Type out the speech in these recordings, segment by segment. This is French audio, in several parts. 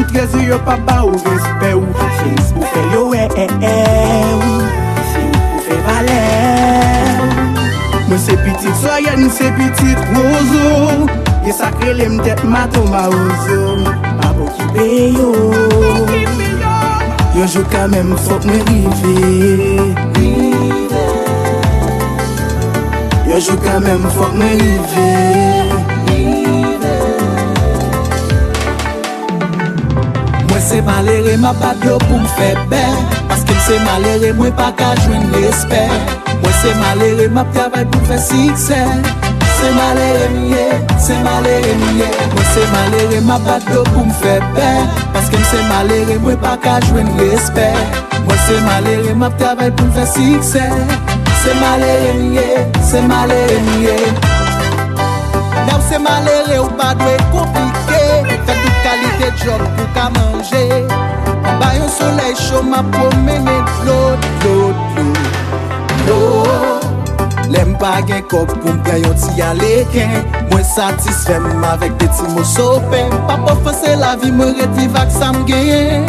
Sou treze yo pa ba ou respe ou Se yis pou fe yo e e e ou Se yis pou fe vale Mwen se pitit soyen, se pitit rozo Ye sakre lem tet mato ma ouzo Ma bo ki kipe yo Yo jou kamem fok mwen rive Yo jou kamem fok mwen rive se malere ma bat yo pou m fe bè Paske m se malere mwen pa ka jwen l'espè Mwen se malere ma pravay pou fe sikse Se malere miye, se malere miye Mwen se malere ma bat yo pou m fe bè Paske m se malere mwen pa ka jwen l'espè Mwen se malere ma pravay pou fe sikse Se malere miye, se malere miye Nam se malere ou pa dwe konflik fè tout kalite job pou ka manje. An bayon soley chou ma promene L'ot, l'ot, l'ot, l'ot Lem bagen kop pou mwen yon ti aleken Mwen satisfem avèk de ti mou sopen Pa pou fose la vi mwen retiv ak sa mgenye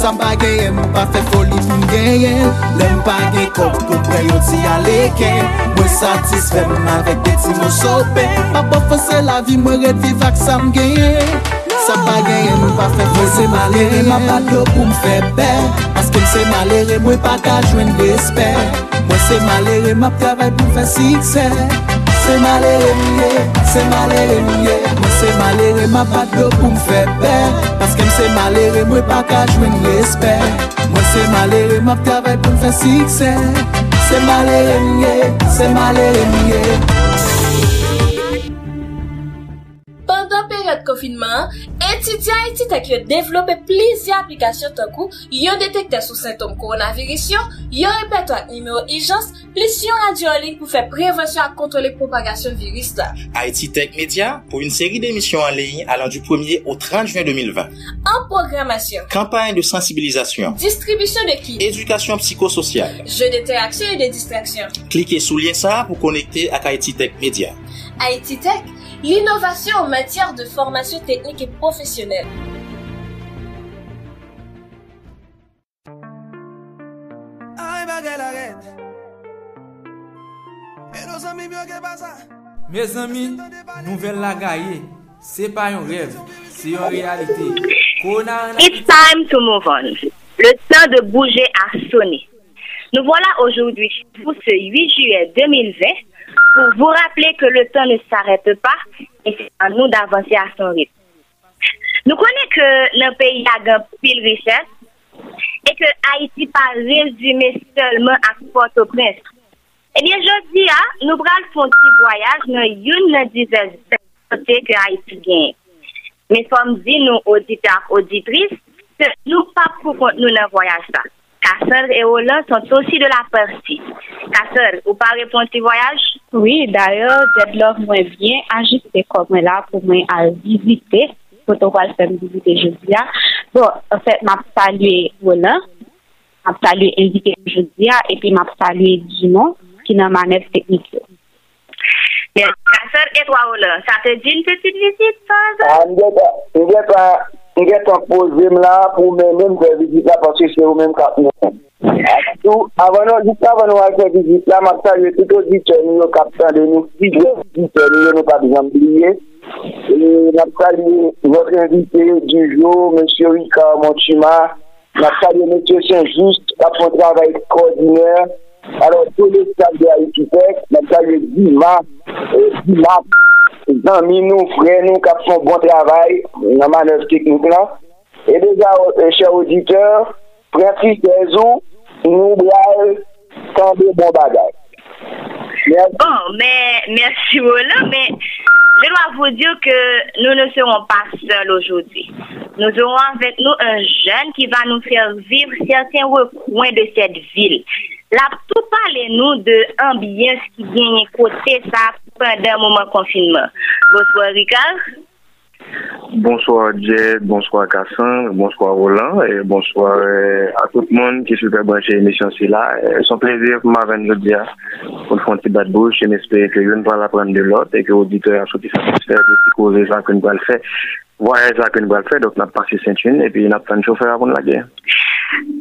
Sa mba genye pa fe foli pou m mgenye Lem bagen kop pou m yon ti aleke Mwen satisfem avèk de ti mou sope Pa pou fose la vi mwen retiv ak sa m mgenye Sa bagay en nou pa fè fe se malere Ma pat yo pou m fè be Paske m se malere mwen pa ka jwen despe. Mwen se malere ma pravay pou fè sikse. Se malere mye, se malere mye Mwen se malere ma pat yo pou m fè be Paske m se malere mwen pa ka jwen despe. Mwen se malere ma pravay pou m fè sikse. Se malere mye, se malere mye konfinman, entidya entitek yo devlope plizye aplikasyon tankou, yo detekte sou sintom koronavirisyon, yo repetwa nimeyo ijans, plisyon radyo anling pou fe prevensyon ak kontrole propagasyon viris la. Haiti Tech Media pou une seri demisyon anling alan du 1er au 30 juan 2020. An programasyon. Kampanye de sensibilizasyon. Distribisyon de kit. Edukasyon psikosocial. Je de teraksyon et de distraksyon. Klike sou lien sa pou konekte ak Haiti Tech Media. Haiti Tech l'innovation en matière de formation technique et professionnelle. Ay bagay la red E nou zami myo ke basa Me zami, nouvel la gaye, se pa yon rev, se yon realite. Kona an It's time to move on. Le temps de bouger a sonné. Nous voilà aujourd'hui pour ce 8 juillet 2020 pour vous rappeler que le temps ne s'arrête pas et c'est à nous d'avancer à son rythme. Nous connaissons que le pays a un pile richesse et que Haïti pas résumé seulement à Port-au-Prince. Eh bien, je dis, ah, nous faire un petit voyage dans une dizaine de que Haïti gagne. Mais comme dit nous auditeurs, auditrices, que nous pas nous voyage. Casseur et Hollande sont aussi de la partie. Casseur, vous pas répondre petit voyage? Oui, d'ailleurs, Deadlove mwen bien ajiste kom mwen la pou mwen al vizite, protokol fèm vizite jeudi a. Bon, en fait, map salue Roland, map salue invité jeudi a, epi map salue Jimon, ki nan manev teknik yo. Bien. Casseur et toi, Hollande, ça te dit une petite visite, ça? Ah, Mwen get an pose kwe vizit la parce se ou men mak tout audite nou yo kap san de nou, si yo audite nou yo nou pa bizan bliye. Mak yo, votre invité du jour, M. Ricard Monchima, mak sa yo M. Saint-Just. Alors, tout le staff de mak yo Dima, Dima, zanmi nou, frè nou, kap son bon travay nan manev teknik lan. E deja, chè auditeur, Francis Dezou, nou bral kande bon bagay. Bon, mais merci Roland, mais je dois vous dire que nous ne serons pas seuls aujourd'hui. Nous aurons avec nous un jeune qui va nous faire vivre certains recoins de cette ville. Là, tout parlez-nous de ambiance qui vient côté ça pendant le moment confinement. Bonsoir Ricard. Bonsoir Jed, bonsoir Kassan, bonsoir Roland, et bonsoir euh, à tout le monde qui super branché l'émission c'est là. Euh, C'est un plaisir pour m'avoir le dire pour petit bas de bouche et m'espérer que je ne vais pas l'apprendre de l'autre et que l'auditeur a sorti satisfait de ce causer ça que nous allons faire. voyage ça que nous allons faire, donc nous avons passé Saint-Une et puis nous avons pris un chauffeur avant la guerre.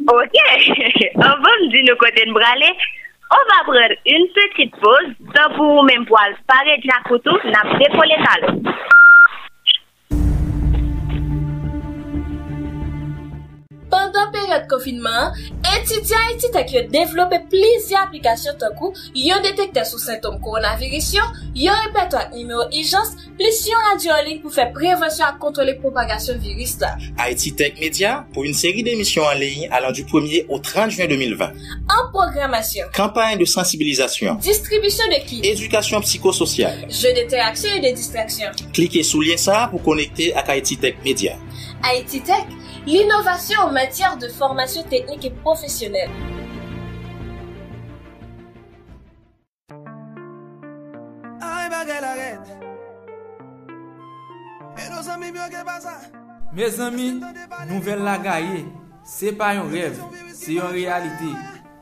Ok, avant de nous côté de Bralé, on va prendre une petite pause, tant pour pour aller parler de la couteau, avons décollé talons. pandan peryode konfinman, etidyan etitek yo devlope plizye aplikasyon tankou, yo detekte sou sintom koronavirisyon, yo repetwa nimeyo ijans, plis yo radyo anling pou fe prevensyon ak kontrole propagasyon viris la. Haititech Media pou yon seri demisyon anling alan du 1er au 30 juan 2020. An programasyon, kampanye de sensibilizasyon, distribisyon de klip, edukasyon psikosocial, je de teraksyon e de distraksyon. Klike sou lyen sa pou konekte ak Haititech Media. Haititech l'innovation en matière de formation technique et professionnelle. Mes amis, nouvel la gaye, se pa yon rev, se yon realite.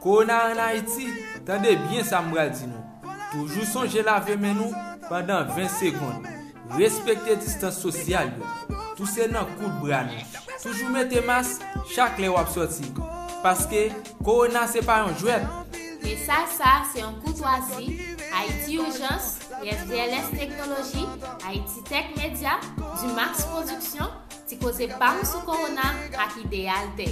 Kona an Haiti, tande bien sa mbral di nou. Toujou sonje lave men nou pandan 20 sekonde. Respekte distans sosyal yo. Tousen nan kout bran nou. Toujou mette mas chak le wap soti. Paske korona se pa yon jwet. Me sa sa se yon koutwazi. Haiti Urgence, YSDLS Teknologi, Haiti Tech Media, du Max Production, ti koze pa ou sou korona ak ideal te.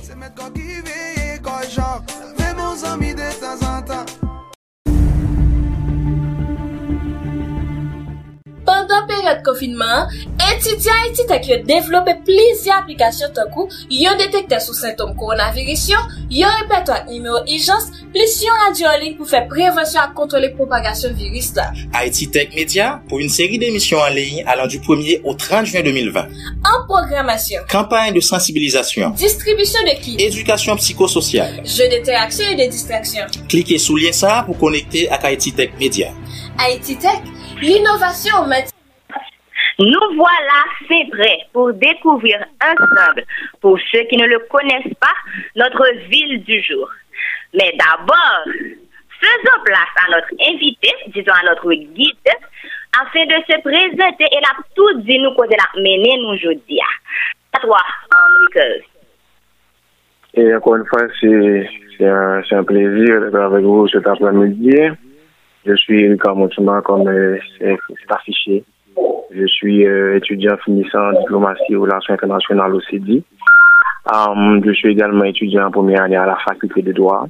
Pendan peryode konfinman, etidyan etitek yo devlope plizye aplikasyon tankou, yo detekte sou sintom koronavirisyon, yo repetwa nimeyo ijans, plis yon radyo anling pou fe prevensyon ak kontrole propagasyon viris la. Haiti Tech Media pou yon seri demisyon anling alan du 1er au 30 juan 2020. An programasyon. Kampanye de sensibilizasyon. Distribisyon de klip. Edukasyon psikosocial. Je dete aksyon e de distraksyon. Klike sou lyen sa pou konekte ak Haiti Tech Media. Haiti Tech l'innovation en matière Nous voilà, c'est vrai, pour découvrir ensemble, pour ceux qui ne le connaissent pas, notre ville du jour. Mais d'abord, faisons place à notre invité, disons à notre guide, afin de se présenter et la tout dit nous côté la mener nous aujourd'hui. À toi, Henri Et encore une fois, c'est c'est un, c'est un plaisir d'être avec vous cet après-midi. Je suis Lucas Montuma, comme euh, c'est affiché. Je suis euh, étudiant finissant en diplomatie et relations internationales au CEDI. Um, je suis également étudiant en première année à la faculté de droit.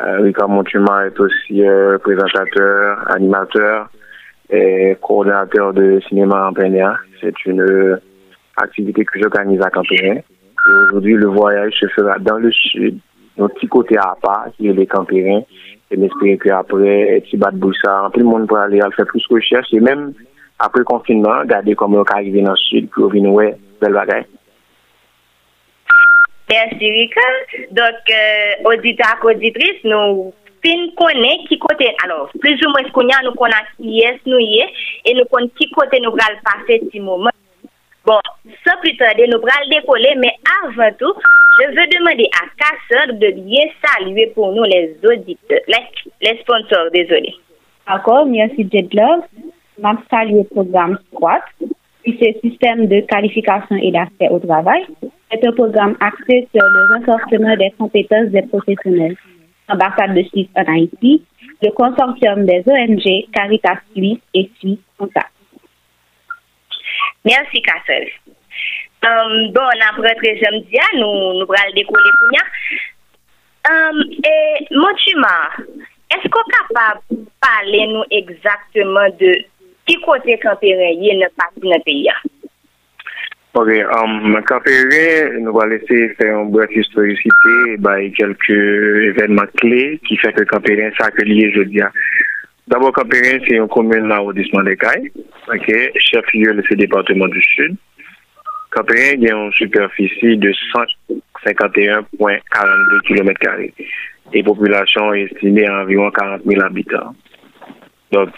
Euh, Montuma est aussi euh, présentateur, animateur et coordinateur de cinéma en plein air. C'est une activité que j'organise à Campérin. Aujourd'hui, le voyage se fera dans le sud, notre petit côté à part, qui est les Campérins. E mespire ki apre eti bat bousa, anpil moun pou ale al fè plus rechèche. E mèm apre konfinman, gade kom yo ka arrive nan sud, pou yo vin wè bel bagay. Mersi Rika. Dok, euh, auditak, auditris, nou fin konen ki kote, alor, plus ou mwen konen nou konan ki yes nou ye, e nou konen ki kote nou pral pase ti mouman. Bon, sa pritade nou pral dekole, men avantou, je veux demander à Casseur de bien saluer pour nous les auditeurs, les, les sponsors, désolé. D'accord, merci Jedlove. Je salue le programme SQUAT, qui c'est Système de qualification et d'accès au travail. C'est un programme axé sur le renforcement des compétences des professionnels. L'ambassade de Suisse en Haïti, le consortium des ONG Caritas Suisse et Suisse Contact. Merci, Cassel. Um, bon, après très samedi, nous, nous allons décoller pour nous. Um, et, Montuma, est-ce qu'on est capable de parler nous exactement de qui côté campérin y est parti dans le pays? Ok, um, nous allons laisser faire un bref historicité by quelques événements clés qui fait que Campérin s'accueille aujourd'hui. D'abord, Campérin, c'est une commune dans l'arrondissement des Cailles, ok, chef-lieu de ce département du Sud. Campérin a une superficie de 151,42 km et population est estimée à environ 40 000 habitants. Donc,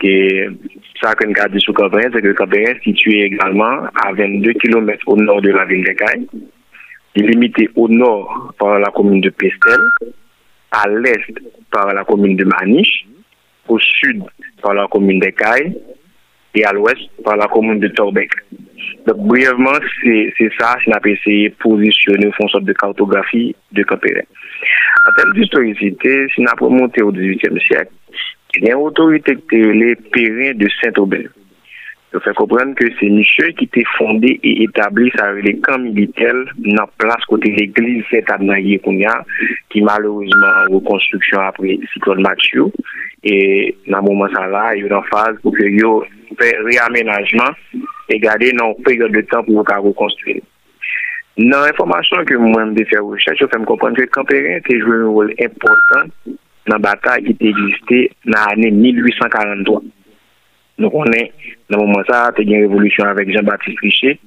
ça qu'on a dit sur c'est que Campérin est situé également à 22 km au nord de la ville. Il est limité au nord par la commune de Pestel, à l'est par la commune de Maniche, au sud par la commune des Cailles, et à l'ouest par la commune de Torbec. Donc, brièvement, c'est c'est ça, c'est n'a pas essayé de positionner au fond sorte de cartographie de Campérin. En termes d'historicité, si n'a pas monté au 18e siècle, il y a une autorité qui les Périns de Saint-Aubin. Je fais comprendre que c'est monsieur qui était fondé et établi ça avec les camps militaires dans place côté l'église Saint-Adnaïe qui malheureusement en reconstruction après cyclone Mathieu. Et dans ce moment là, il y a une phase pour que yo pou fè reaménajman e gade nan peryode de tan pou yo ka rekonstruye. Nan informasyon ke mwen de fè recherche, yo fè m komprende ke Kamperien te jwè yon rol important nan batay ki te egiste nan anè 1843. Nou konen nan mouman sa te gen revolusyon avèk Jean-Baptiste Richet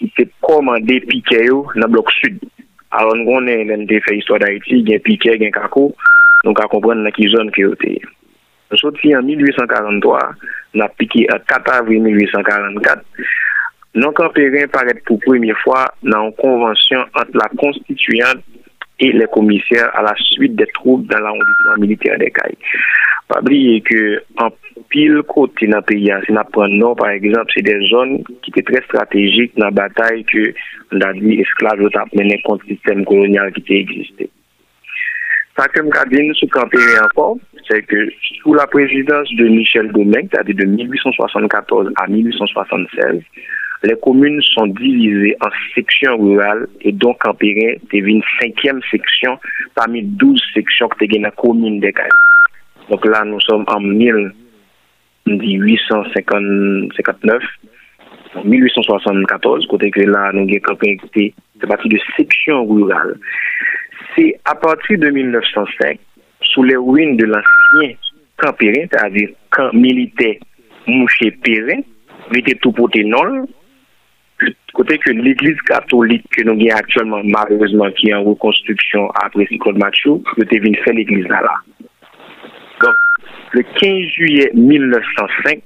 ki te komande pike yo nan blok sud. Alon konen lèm te fè histwa d'Haïti, gen pike, gen kako, nou ka komprende nan ki zon ki yo te yon. Nou soti an 1843, nou apiki an 4 avri 1844, nou kamperin paret pou premye fwa nan konvansyon ant la konstituyant et les commissaires à la suite des troupes dans l'arrondissement militaire des Cailles. Pa bliye ke an pil kote nan peya, se nan pran nan par exemple, se de zon ki te tre strategik nan batay ke nan di esklav yo tap menen konti sistem kolonyal ki te egiste. Ça que je sur Campéry encore, c'est que sous la présidence de Michel Domingue, c'est-à-dire de 1874 à 1876, les communes sont divisées en sections rurales et donc Campéry est une cinquième section parmi 12 sections que dans la commune des Cailles. Donc là, nous sommes en 1859, 1874, côté que là, nous avons Campéry c'est parti de sections rurales. C'est à partir de 1905, sous les ruines de l'ancien camp Périn, c'est-à-dire camp militaire Mouché Périn, était tout porté non. Côté que l'église catholique que nous avons actuellement, malheureusement, qui est en reconstruction après Cyclone Machou, était venu faire l'église là. Donc, le 15 juillet 1905,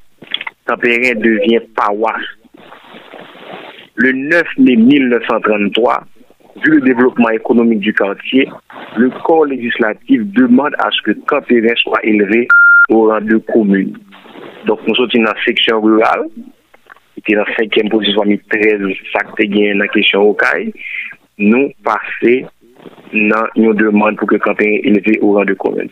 Périn devient paroisse. Le 9 mai 1933, vu le développement économique du quartier, le corps législatif demande à ce que Campérin soit élevé au rang de commune. Donc, nous sommes dans la section rurale, qui est dans la cinquième position, 13, ça qui est dans la question au CAI. Nous passons dans une demande pour que Campérin soit élevé au rang de commune.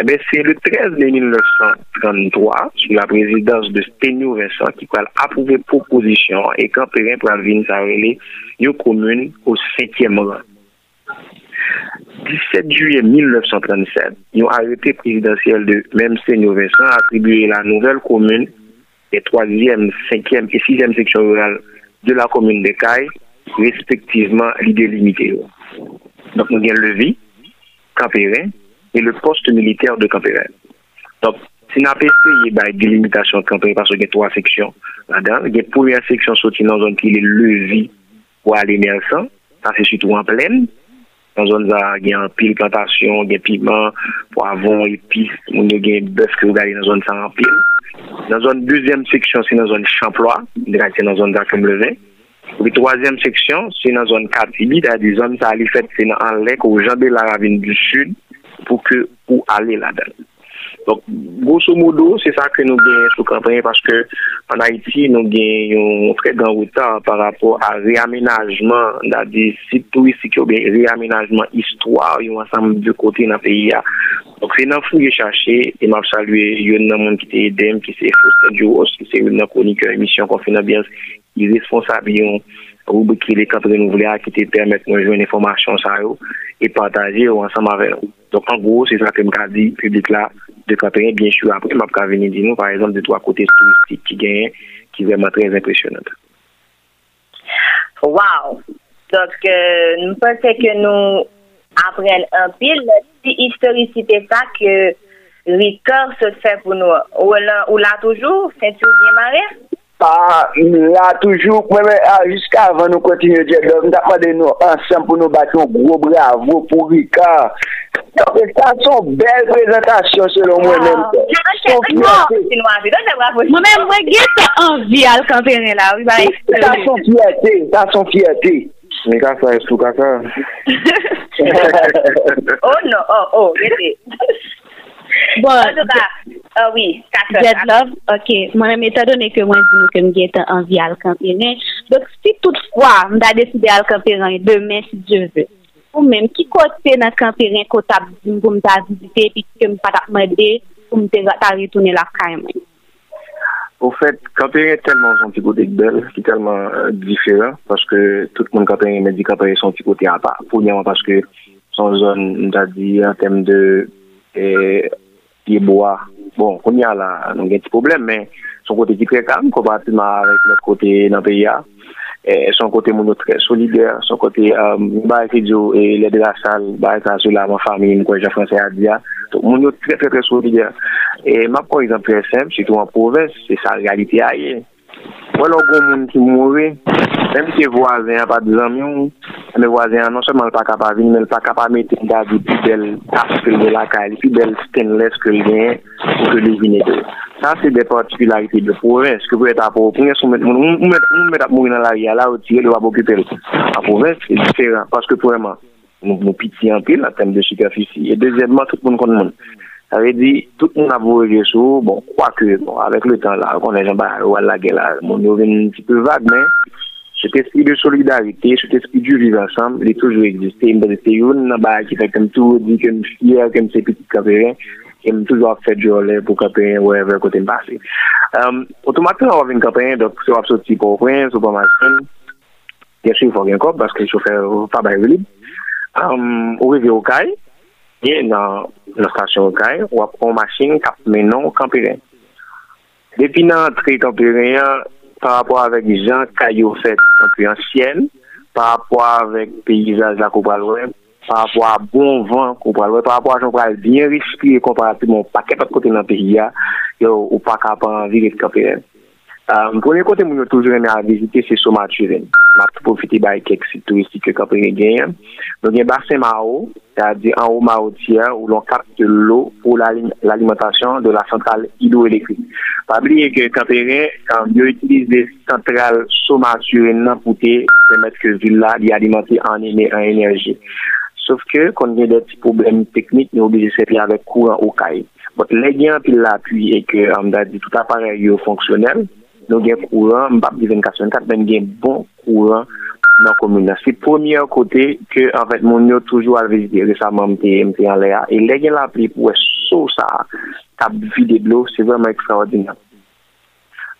Eh bien, c'est le 13 mai 1933, sous la présidence de Sténio Vincent, qui a approuvé proposition et Campérin pour venir s'arrêter une commune au cinquième rang. 17 juillet 1937, un arrêté présidentiel de même Seigneur Vincent attribué la nouvelle commune des 3e, 5e et 6e sections rurales de la commune de Caille, respectivement l'idée limitée. Donc nous avons le vie, Campérin, et le poste militaire de Campérin. Donc, si nous avons essayé de délimitation de Campérin parce qu'il y a trois sections là-dedans, il y a une première section sortie dans une qui est le pou ale mersan, sa se sütou an plen, nan zon za gen pil plantasyon, gen piment, pou avon, epis, moun yo gen bes ki ou gale nan zon sa an pil. Nan zon deuxième seksyon se nan zon chanploa, se nan zon zakoum leve. Ou bi troisième seksyon se nan zon katibi, ta di zon sa ali fet se nan an lek ou jande la ravine du sud pou ke ou ale la dan. Donc, grosso modo, se sa ke nou gen sou kampanyen paske an Haiti nou gen yon fred an wotan par rapport a reaménajman da di sit touristik yo gen reaménajman histwa yon ansam de kote nan peyi ya. Donc, se nan fou ye chache, e map salwe yon nan moun ki te edem, ki se fosten diyo os, ki se yon nan konik yon emisyon konfinabyans, yon responsabilyon roube ki le kap renouvle a ki te permette nou jwen informasyon sa yo e pataje yo ansam avè. Donc, an gros, se sa ke mga di publik la de Campérin, bien sûr. Après, je vais venir dire par exemple, de trois côtés touristiques qui gagnent, qui vraiment très impressionnant. Wow! Donc, euh, nous pensons que nous apprenons un pile, si historicité ça que Ricard se fait pour nous. Ou là, ou là toujours, c'est toujours pa la toujou mwen mwen a jiska ah, avan nou kontinye diye do mwen tapade nou ansan pou nou batyon gro bravo pou Ricard. Sa son bel prezentasyon selon mwen mwen mwen mwen mwen gete anvi al kampene la sa son fiyate sa son fiyate mi ka sa estou ka sa oh no oh oh gete Bon, en tout ka, uh, oui, kase. Dead love, ok. Mwen mwen ta donen ke mwen di nou ke mwen gen tan anvi al kampene. Dok si toutfwa mda deside al kampene, demen si je ve. Ou menm, ki kote nan kampene kota mwen ta vizite, pi ke mwen pata mwede, ou mwen ta ritoune la kayman. Ou fèt, kampere telman son ti kote kbel, ki telman euh, diferan, paske tout moun kampere medikapere son ti kote apap, pou nyaman paske son zon, mta di, an tem de E, Pieboa, bon, kon ya la, nan gen ti problem, men, son kote ki tre kam, kompatiman avèk lòt kote nan peya, e, son kote moun nou tre solider, son kote um, ba ekidyo e, e lè de la sal, ba ekidyo la man fami, mwen kwenja franse a diya, moun nou tre tre tre solider. E map kon yon presem, sitou an proves, se sa realite a ye. Wè lò goun moun ki moure, mèm se voazen apat zanmion, mes voisins, non seulement pas capable de venir, mais pas capable de mettre une date plus belle tasse que le lacaille, plus belle stainless que le gain que le vinaigre. Ça, c'est des particularités de province que vous êtes à province, on met à mourir dans la rue, là, où tirer, on va occuper. En province, c'est différent, parce que vraiment, nous, nous pitié en pile en termes de superficie. Et deuxièmement, tout le monde connaît le monde. Ça veut dire, tout le monde a voulu bon, quoique, bon, avec le temps, là, on est jamais à la guerre, là, niveau est un petit peu vague, mais cet esprit de solidarité, cet esprit du vivre ensemble, il est toujours existé. Il c'est une des qui fait comme tout, dit comme fier, comme ces petits capérins, qui ont toujours fait du relais pour capérin, ouais, vers côté passé. Euh, automatiquement, on va venir capérin, donc, si on va sortir pour prince ou pour machine, bien sûr, il faut rien encore parce que le chauffeur pas bien libre. Euh, on revient au CAI, et dans la station au CAI, on va prendre machine, cap, mais non, capérin. Depuis notre entrée capérin, par rapport avèk jan kayo fèt anpè ansyen, par rapport avèk peyizaj la kou pral wèm, par rapport a bon van kou pral wèm, par rapport a jan pral bien respire komparativman pakèp at kote nan peyi ya, yo ou pak apan virek kapè wèm. Euh, premier côté, moi, toujours aimé visiter, c'est Somaturin. Je vais profiter de quelques sites touristiques que Camper gagne. Donc, il y a bassin Mao, c'est-à-dire en haut Maotière, où l'on capte l'eau pour l'alimentation de la centrale hydroélectrique. Pas oublier que quand il utilise des centrales Somaturin pour permettre que ville-là, y alimenter en, éner- en énergie. Sauf que, quand il y a des petits problèmes techniques, nous sommes obligés de avec courant au caille. Donc, les gains puis l'appui et que, tout appareil est fonctionnel, nou gen kouran, mbap di 24-24, men gen bon kouran nan komune nan. Si premier kote ke anvet moun yo toujou al vizite resaman mte, mte an le a, e le gen la pli pou e sou sa kap vide blo, se vreman ekstraordinyan.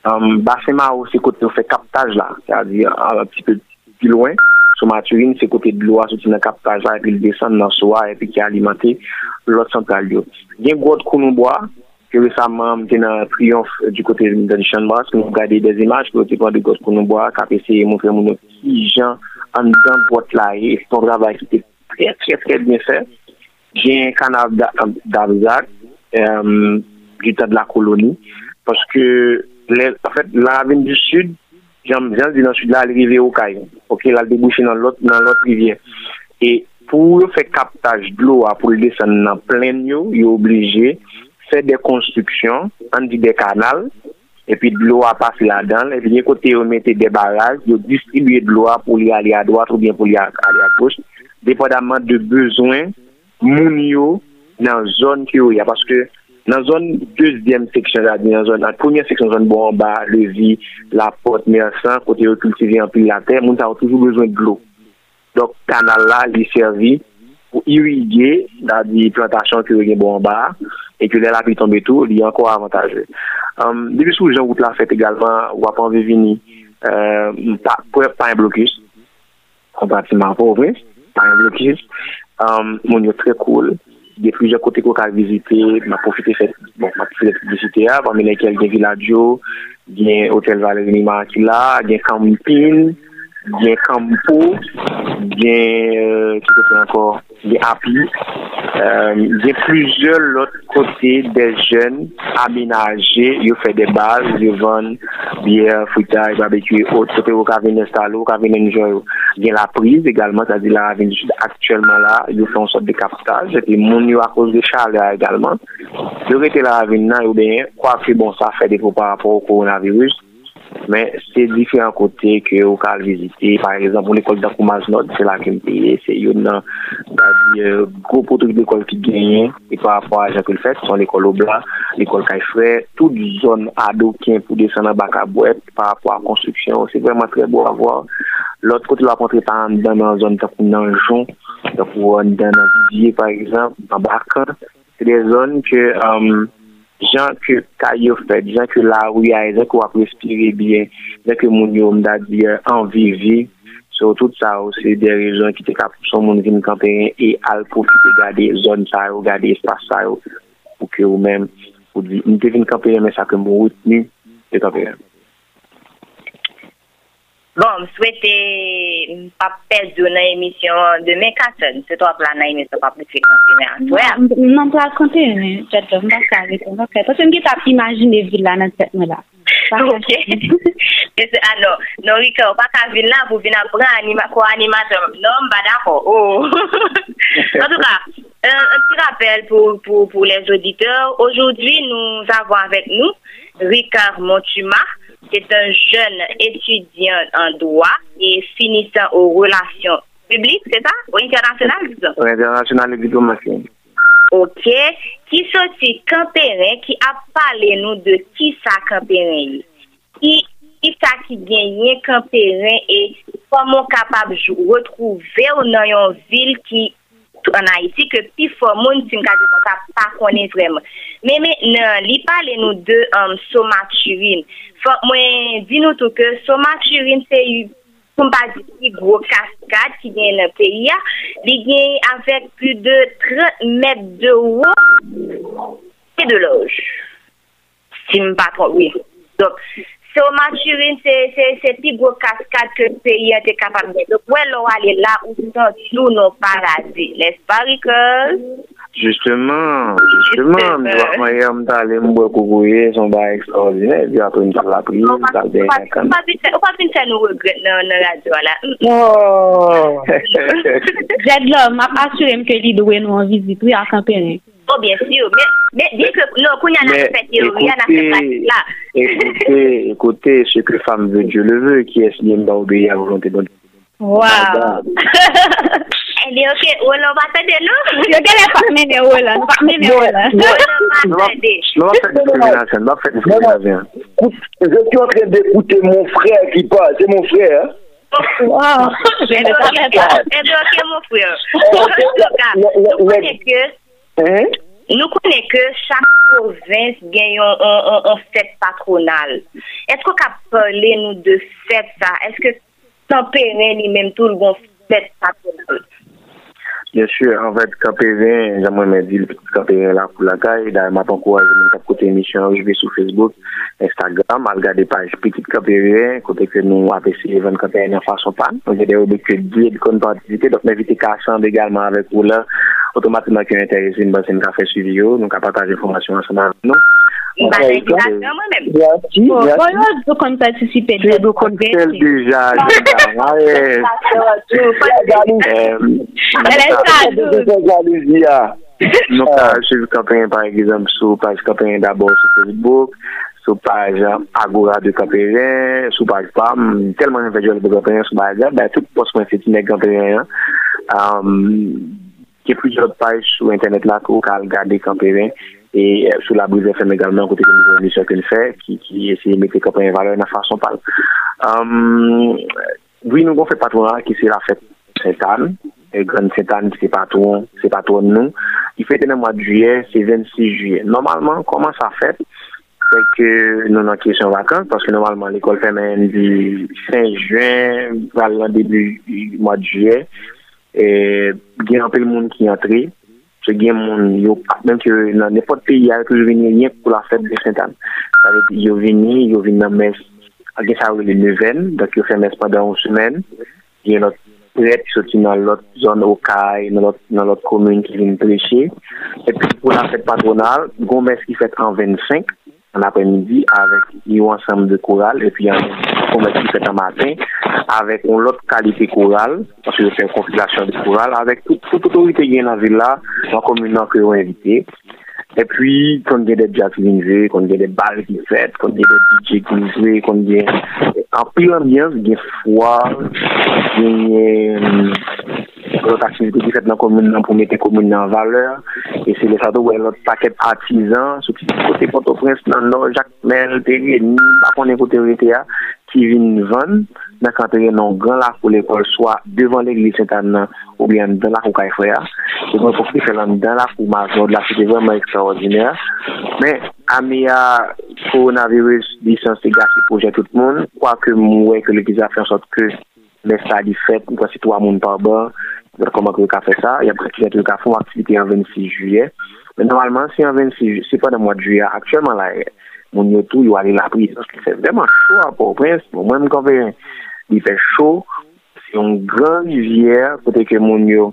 Um, Basema ou se kote nou fe kaptaj la, se a di an api pe pi loin, sou maturin se kote blo a soti nan kaptaj la, epi l desan nan soa, epi ki alimante lot santral yo. Gen gwo koun nou boa, que récemment, j'étais dans triomphe du côté de Chambre, que nous regardons des images, que nous avons de gros de bois, qui a essayé de montrer mon petits gens en dedans de boîte là, et un travail qui était très, très, très bien fait. J'ai un canal d'Arzac, euh, du temps de la colonie, parce que, en fait, la ravine du sud, j'aime bien dire dans le sud là, elle arrive au Caille. Ok, là, elle débouche dans l'autre, dans l'autre rivière. Et pour faire captage de l'eau, pour le descendre dans plein eau, il est obligé faire des constructions, on dit des canals, et puis de l'eau a passé là-dedans, et puis d'un côté, on mettait des barrages, on distribuer de l'eau pour aller à droite ou bien pour aller à gauche, dépendamment de besoins, moun yo, dans la zone qui y a, parce que dans la zone deuxième section, dans la zone, la première section, zone bon en bas, levis, la porte, mersan, côté où cultiver en pile la terre, moun a toujours besoin de l'eau. Donc, canal là, il servi pour irriguer dans des plantations qui sont bon en bas, et que lè la pi tombe tou, li anko avantaje. Um, Debi sou jan wout la fèt egalman, wap anve vini, euh, pou ep pa yon blokis, konpatiman pou vre, pa yon blokis, um, moun yo tre koul, cool. de plizye kote ko ka vizite, ma profite fèt, bon, ma profite publicite a, pa mè lè kel gen Villadjo, gen Hotel Valerie Nima ki la, gen Kamipin, gen kampo, gen, euh, ki kote ankor, gen api, euh, gen plizye lot kote de jen amenaje, yo fe de baz, yo van biye, futay, babekye, ot, kote yo ka vene stalo, ka vene njoy yo. Gen la priz, egalman, ta di la vene jid aktuelman la, yo fe an sot de kapitaj, epi moun yo akos de chale egalman. Yo rete la vene nan, yo benye, kwa ki bon sa fe depo par rapport au koronavirus, Men, se diferent kote ke ou kal vizite. Par exemple, ou l'ekol d'Akoumaz Nord, se la kem peye. Se yon nan, da di, euh, gro potok l'ekol ki genyen. E pa apwa a Jean-Claude Fett, son l'ekol Obla, l'ekol Kaifre. Tout zon adokyen pou desen nan baka Bakabouet, pa apwa a konstruksyon. Se vreman tre bo avwa. L'ot kote la pontre pa an dan nan zon takou nan Jon, takou an dan nan vizye, par exemple, nan baka, Se de zon ke... Um, jan ke kayo fet, jan ke la ouye, jan ke wap respire bien, jan ke moun yo mda diye euh, anvivi, so tout sa ou se de rezon ki te kap son moun vin kampen e al profite gade zon sa ou, gade espas sa ou, pou ke ou men, pou di, mte vin kampen men sa ke moun ni, te kampen. Bon, m souwete m pa pezou nan emisyon de men katen. Se to ap la nan emisyon pa pwese kontine an. M nan pwese kontine, jadou, m baka avik. Pwese m ki tap imajine vila nan set me la. Ok. Ano, non wika, w pa ka vila pou vina pran kwa animator. Non, bada ko. En tout ka, un ti rappel pou les auditeurs. Aujourd'hui, nou avon avek nou Ricard Montuma. C'est un jeune étudiant en droit et finissant aux relations publiques, c'est ça? Ou internationales, disons? Ou internationales et diplomatiques. Ok. Qui sortit Campérin, qui a parlé nous de qui ça Campérin? Qui ça qui gagne Campérin et comment capable de retrouver ou dans une ville qui an Haiti ke pi fò moun sin mka di kon sa pa konen vreman. Mè mè nan, li pale nou de um, somaturin. Fò mwen di nou tou ke somaturin se yu pou mpa di ki gro kaskade ki gen nan peyi ya, li gen avèk pi de 30 mèp de wò e de loj. Si mpa tron, oui. Donk, So maturin se pi gwo kaskad ke peyi an te kapab gen. Dok wè lò wale la ou son sou nou parazi. pa parikol. Justeman, justeman, mi wak mwen yon mta ale mbwe koukouye son ba ekstraordinè, di apre mta la pri, tal den yon kan. Ou pa fin sen nou regret nan radyo la? Oh! Zed lò, m ap asurem ke li dwe nou an vizit, wè akampen ek. Oh, bien sûr. Mais, mais dis que, a fait théorie, en a fait là. Écoutez, écoutez, ce que femme veut, Dieu le veut, qui est signé m'a obéi à volonté de Wow. Elle dit, ok, on va t'aider, non? Je ne vais pas mener où là, nous pas mener où là. Non, va t'aider. Non, va faire discrimination, va faire discrimination. Je suis en train d'écouter mon frère qui parle, c'est mon frère. Wow. Je ne pas. Eh bien, ok, mon frère. En tout cas, nous connaissons que Nou konen ke chak provins gen yon fèt patronal. Esko ka pale nou de fèt sa? Eske tanperen li menm tou l bon fèt patronal? Bien sûr, en fait, KPV, j'aimerais me dire KPV là pour la caille. D'ailleurs, m'a encouragé à côté émission arrivée sur Facebook, Instagram, à regarder page petit KPV, côté que nous 20 KPV en façon pas. Donc, j'ai des rubriques que Dieu de participer. Donc, m'inviter qu'à également avec vous là. Automatiquement, qui est intéressé, nous avons fait suivi, nous avons partagé l'information ensemble avec nous. Merci. Voyons kon patisipe. Se do kon tel deja. Nou ka suivi kampenye par egizam sou page kampenye d'abord sou Facebook, sou page Agora de kampenye, sou page PAM, telman yon vejol de kampenye sou bagay, ba tout pos mwen feti nek kampenye an. Ke pli jod page sou internet la kou ka al gade kampenye. Et euh, sous la brise FM également, côté que nous ce qu'elle fait, qui, qui essaie de mettre les en valeur de façon pâle. Um, oui, nous avons fait patronat qui c'est la fête Sainte-Anne, et Grande Sainte-Anne, c'est patron, c'est patron de nous. Il fait le mois de juillet, c'est 26 juillet. Normalement, comment ça fait? C'est que nous avons question vacances, parce que normalement, l'école fait du 5 juin, vers le début du mois de juillet, et il y a un peu de monde qui est entré, Se gen moun yo, menm ki nan nepot peyi a, ki yo vini nye pou la fèd de Saint-Anne. Yo vini, yo vini nan mes, a gen sa ou le neven, dak yo fè mes padan ou semen, gen lot prèt ki soti nan lot zon okay, nan lot komoun ki vini preche. Et puis pou la fèd patronal, goun mes ki fèt an 25, an apè midi, avèk yo ansam de koural, et puis goun mes ki fèt an matin, avèk on lot kalite koural, parce yo fè yon konfilasyon de koural, avèk tout otorite gen nan villa, nan komunan kè yon evite. E pwi, kon gen de jazz ki vin jwe, kon gen de bal ki fet, kon gen de DJ ki vin jwe, kon gen... Anpil ambyans gen fwa, gen... kontaksin pou di fet nan komoun nan pou mette komoun nan valeur. E se le sato wè lot paket atizan sou ki kote Port-au-Prince nan nan Jacques-Mel, Terry, akon ekote rete ya ki vin van nan kantere nan gran la pou l'ekol swa devan l'eglis sentan nan ou bien dan la pou kay fwe ya e mwen pou ki fè lan dan la pou ma zon la fite vèman ekstraordinèr men ame ya koronavirus disans te gasi pouje tout moun kwa ke mwen wè ke le pizan fè an sot ke Mè sa di fèt, mwen kwa si 3 moun par ban, Koman ki yo ka fe sa, ya presidente yo ka fon aktivite an 26 juye. Men normalman, si an 26, se pa nan mwa juye, aktyelman la, moun yo tou yo ale la pris. Se fè vreman chou apò, prens, mwen mwen konve, li fè chou, se yon gran rivière, kote ke moun yo,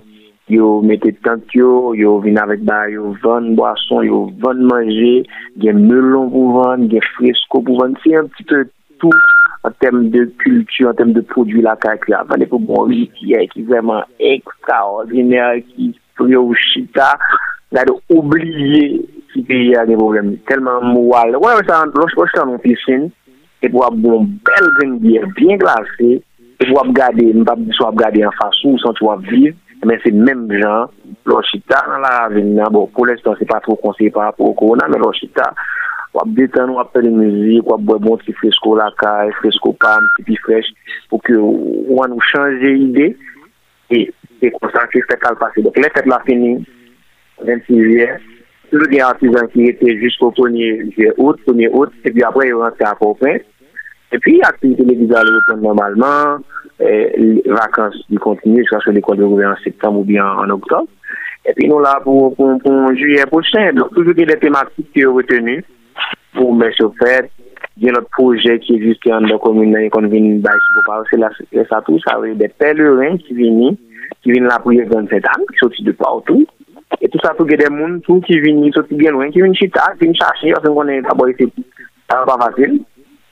yo mette tant yo, yo vin avèk ba, yo van boason, yo van manje, gen melon pou van, gen fresko pou van, se yon ptite tout, an tem de kultu, an tem de prodwi lakay ki avan, epo bon jitye ki vreman ekstraordiner ki priyo ou chita la de oubliye ki peye a gen problem, telman mwal wè wè sa an loch poch sa an piscine epo wap bon bel gen biye bien glase, epo wap gade mpap diswa wap gade an fasou, san tou wap viv men se menm jan loch chita nan la ravine nan, bon pou lestan se pa tro konsey par rapport korona, men loch chita wap detan wap pe de mouzik, wap bwe bon ti fresko lakay, fresko pan, tipi frech, pou ke wan nou chanje ide, e konsantre fèk al pase. Dok lè fèk la fini, 26 juyè, tout gen artisan ki ete jisko 1er juyè out, 1er out, e pi apre yon rentre akopren, e pi aktivite le vizal repon normalman, vakans di kontinu, jiska se l'ekol de rouve en septem ou bi en oktob, e pi nou la pou juyè pochen, donc toujou gen de tematik ki yo retenu, pou mè choufer, gen lot proje ki existe an do komune nan yon kon vin bay sou pa, se la sa tou sa ve de pelerin ki vini, ki vini la pou yon 27 an, ki soti de pa ou tou, e tout sa tou gen de moun tou ki vini, soti gen loin, ki vini chita, ki vini chache, yon se konen taboy se pa fasil,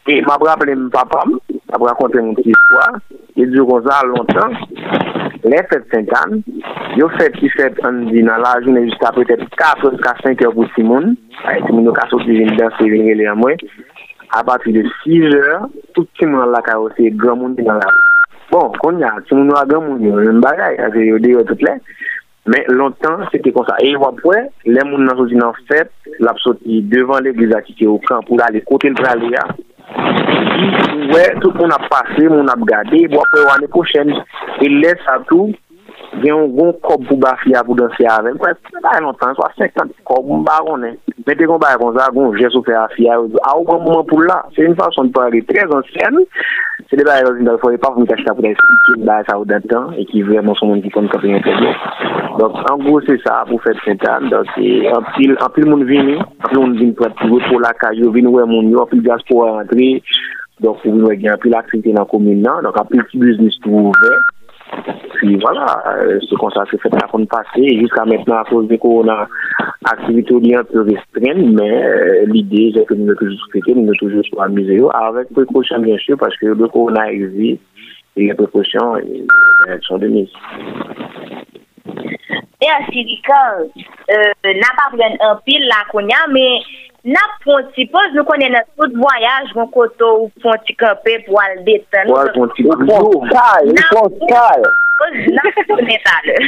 Mab rappele m papam, mab rakonte m ti istwa, e diyo kon sa lontan, le fet 50, yo fet ki fet an di nan la jounen jiska petep 4 ka 5 yo pou si moun, ay ti moun yo ka soti jen dan se ven rele an mwen, a pati de 6 jor, tout ti moun an la ka ose, gran moun di nan la. Bon, kon ya, ti moun yo a gran moun yo, jen bagay, ase yo deyo tout le, men lontan, se te kon sa. E wapwe, le moun nan soti nan fet, lap soti devan le glizati ki yo kan pou la le kote l prale ya, Wè, tout moun ap pase, moun ap gade, wapè wane pou chen. E lè sa tou, gen yon goun kob pou bafi ya pou dansi ya avèm. Kwa se ba yon lontan, so a 50 kob mba ronè. Mwen te kon ba yon kon sa, goun jè sou fè afi ya. A ou kon mwen pou la. Se yon fason pou agè trez ansyen, se de ba yon zin dal fòre pa pou mwen kachita pou da esplike baye sa ou dan tan, e ki vreman son moun ki kon kapen yon kèdè. Donk, an gwo se sa pou fèd sentan. Donk, an pil moun vini, an pil moun vini pou ati vò pou la kajo, vini wè moun yo, an pil gas pou wè rentri. Donk, pou vini wè gen an pil aktivite nan komine nan. Donk, an pil ki biznis tou ouve, Puis voilà, ce constat se fait à fond passer. Jusqu'à maintenant, à cause du corona, l'activité est un peu restreinte, mais euh, l'idée, c'est que nous ne toujours fêter, nous ne toujours pas amuser. Avec précaution, bien sûr, parce que le corona existe et les précautions euh, sont de mise. E ansirika, euh, nan pa pren an pil la konya, men Nap ponti poz, nou konen nan tout voyaj moun koto ou ponti kapè pou al detan. Ou al ponti poz. Ou ponti kal, ou ponti kal. Nap konen sa le.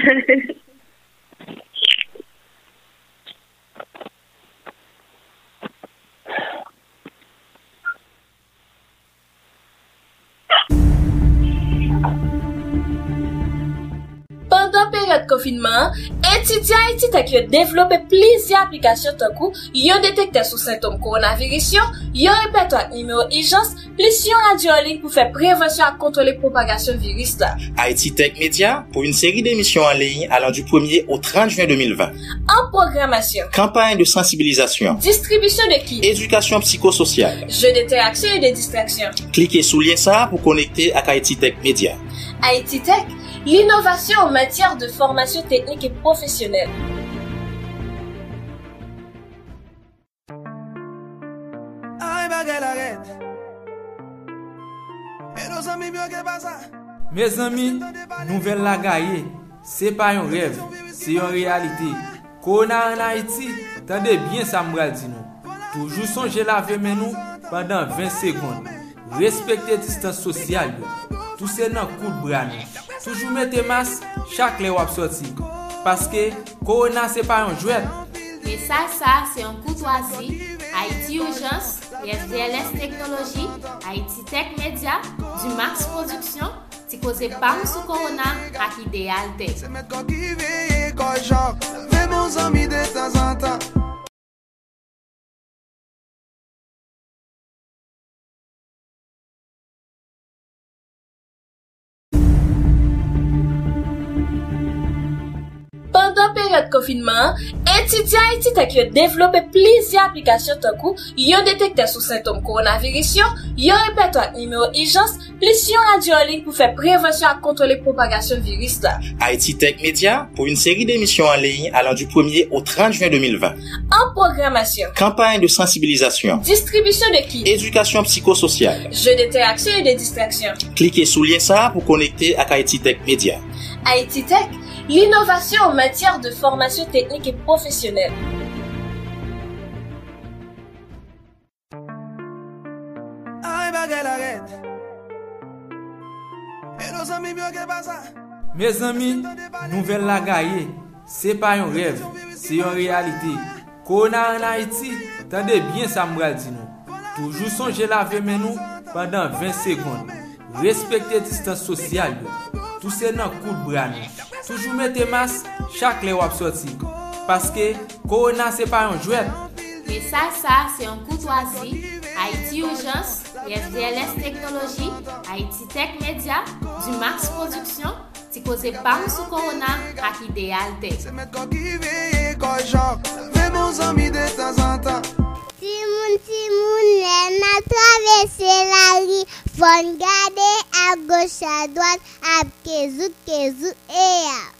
Thank you. pandan peryode kofinman, etidya etit ak yo devlope plizye aplikasyon takou, yo detekte sou sintom koronavirisyon, yo repetwa ak nimeyo ijans, plis yon radyo anling pou fe prevensyon ak kontrole propagasyon viris la. Haiti Tech Media pou yon seri demisyon anling alan du 1er au 30 juan 2020. An programasyon. Kampanye de sensibilizasyon. Distribisyon de ki. Edukasyon psikosocial. Je deteraksyon et de distraksyon. Klike sou lien sa pou konekte ak Haiti Tech Media. Haiti Tech l'innovation en matière de formation technique et professionnelle. Mes amis, nouvel la gaye, se pa yon rev, se yon realite. Kona an Haiti, tande bien sa mbral di nou. Toujou sonje lave men nou pandan 20 sekonde. Respekte distans sosyal yo. Tousen nan kout bran nou. Toujou mette mas chak le wap soti. Paske korona se pa yon jwet. Me sa sa se yon koutwazi. Haiti Urgence, SDLS Teknologi, Haiti Tech Media, du Max Production, ti koze pam sou korona ak ideal te. Se met kon ki veye kon jok, ve moun zami de tan zan tan. nan peryode konfinman, entidya entitek yo devlope plizye aplikasyon tankou, yo detekte sou sintom koronavirisyon, yo repetwa nimeyo ijans, plis yo radyo anling pou fe prevensyon ak kontrole propagasyon viris la. Haiti Tech Media pou une seri demisyon anling alan du 1er au 30 juan 2020. An programasyon. Kampanye de sensibilizasyon. Distribisyon de ki. Edukasyon psikosocial. Je deteraksyon et de distraksyon. Klike sou lien sa pou konekte ak Haiti Tech Media. Haiti Tech l'innovation en matière de formation technique et professionnelle. Mes amis, nouvel la gaye, se pa yon rev, se yon realite. Korona an Haiti, tande bien sa mral di nou. Toujou sonje lave men nou pandan 20 sekonde. Respekte distans sosyal yo. Tou se nan kout bran nou. Toujou mette mas chak le wap soti. Paske korona se pa yon jwet. Me sa sa se yon koutwazi. Haiti Urgence, FDLS Teknologi, Haiti Tech Media, du Max Production, ti koze pam sou korona ak ideal te. Se met kon ki veye kon jok Ve mon zami de tan zan tan Ti moun ti moun lè nan travese la ri. Fon gade a goch a dwat ap kezou kezou e ya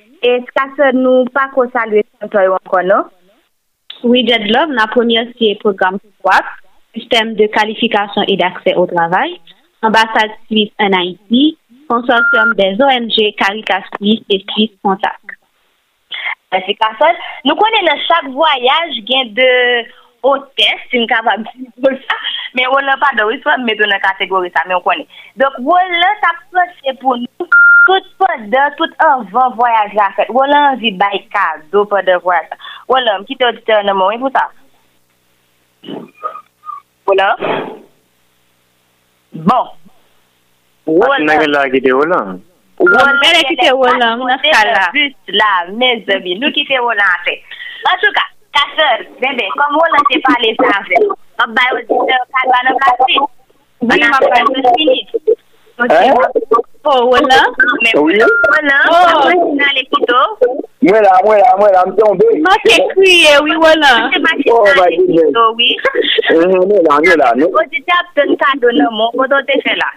E skase nou pa ko salwe santoy wakono. Oui, Love, na remercié programme SWAP, système de qualification et d'accès au travail, ambassade suisse en Haïti, consortium des ONG Caritas Suisse et Suisse Contact. Mersi Kasson. Nou konen nan chak voyaj gen de o test, si m kapab diyo sa, men wè lè pa do, wè swa m meto nan kategori sa, men w konè. Dok wè lè sa proche pou nou, tout pa de, tout anvan voyaj la fèt, wè lè anvi bay kado pa de voyaj la. Wè lè, m ki te odite nan mwen pou sa. Wè lè. Bon. Wè lè. Wè lè ki te wè lè. Wè lè ki te wè lè, m nan skala. Wè lè, nou ki te wè lè an fèt. An tou ka, Kaseur, bebe, kom wou lan te pale sa avè? Mab bay wou di se kalwa nan plastik? Bi mab bay wou se finit? Oh, wou lan? Wou lan? Wou nan le pito? Mwen la, mwen la, mwen la, mwen ton be. Mwen te kriye, wou lan? Mwen te makinan oh, le pito, wou. Eh, eh, mwen la, mwen la. Wou di te ap ten kado nan moun, wou do te fe la?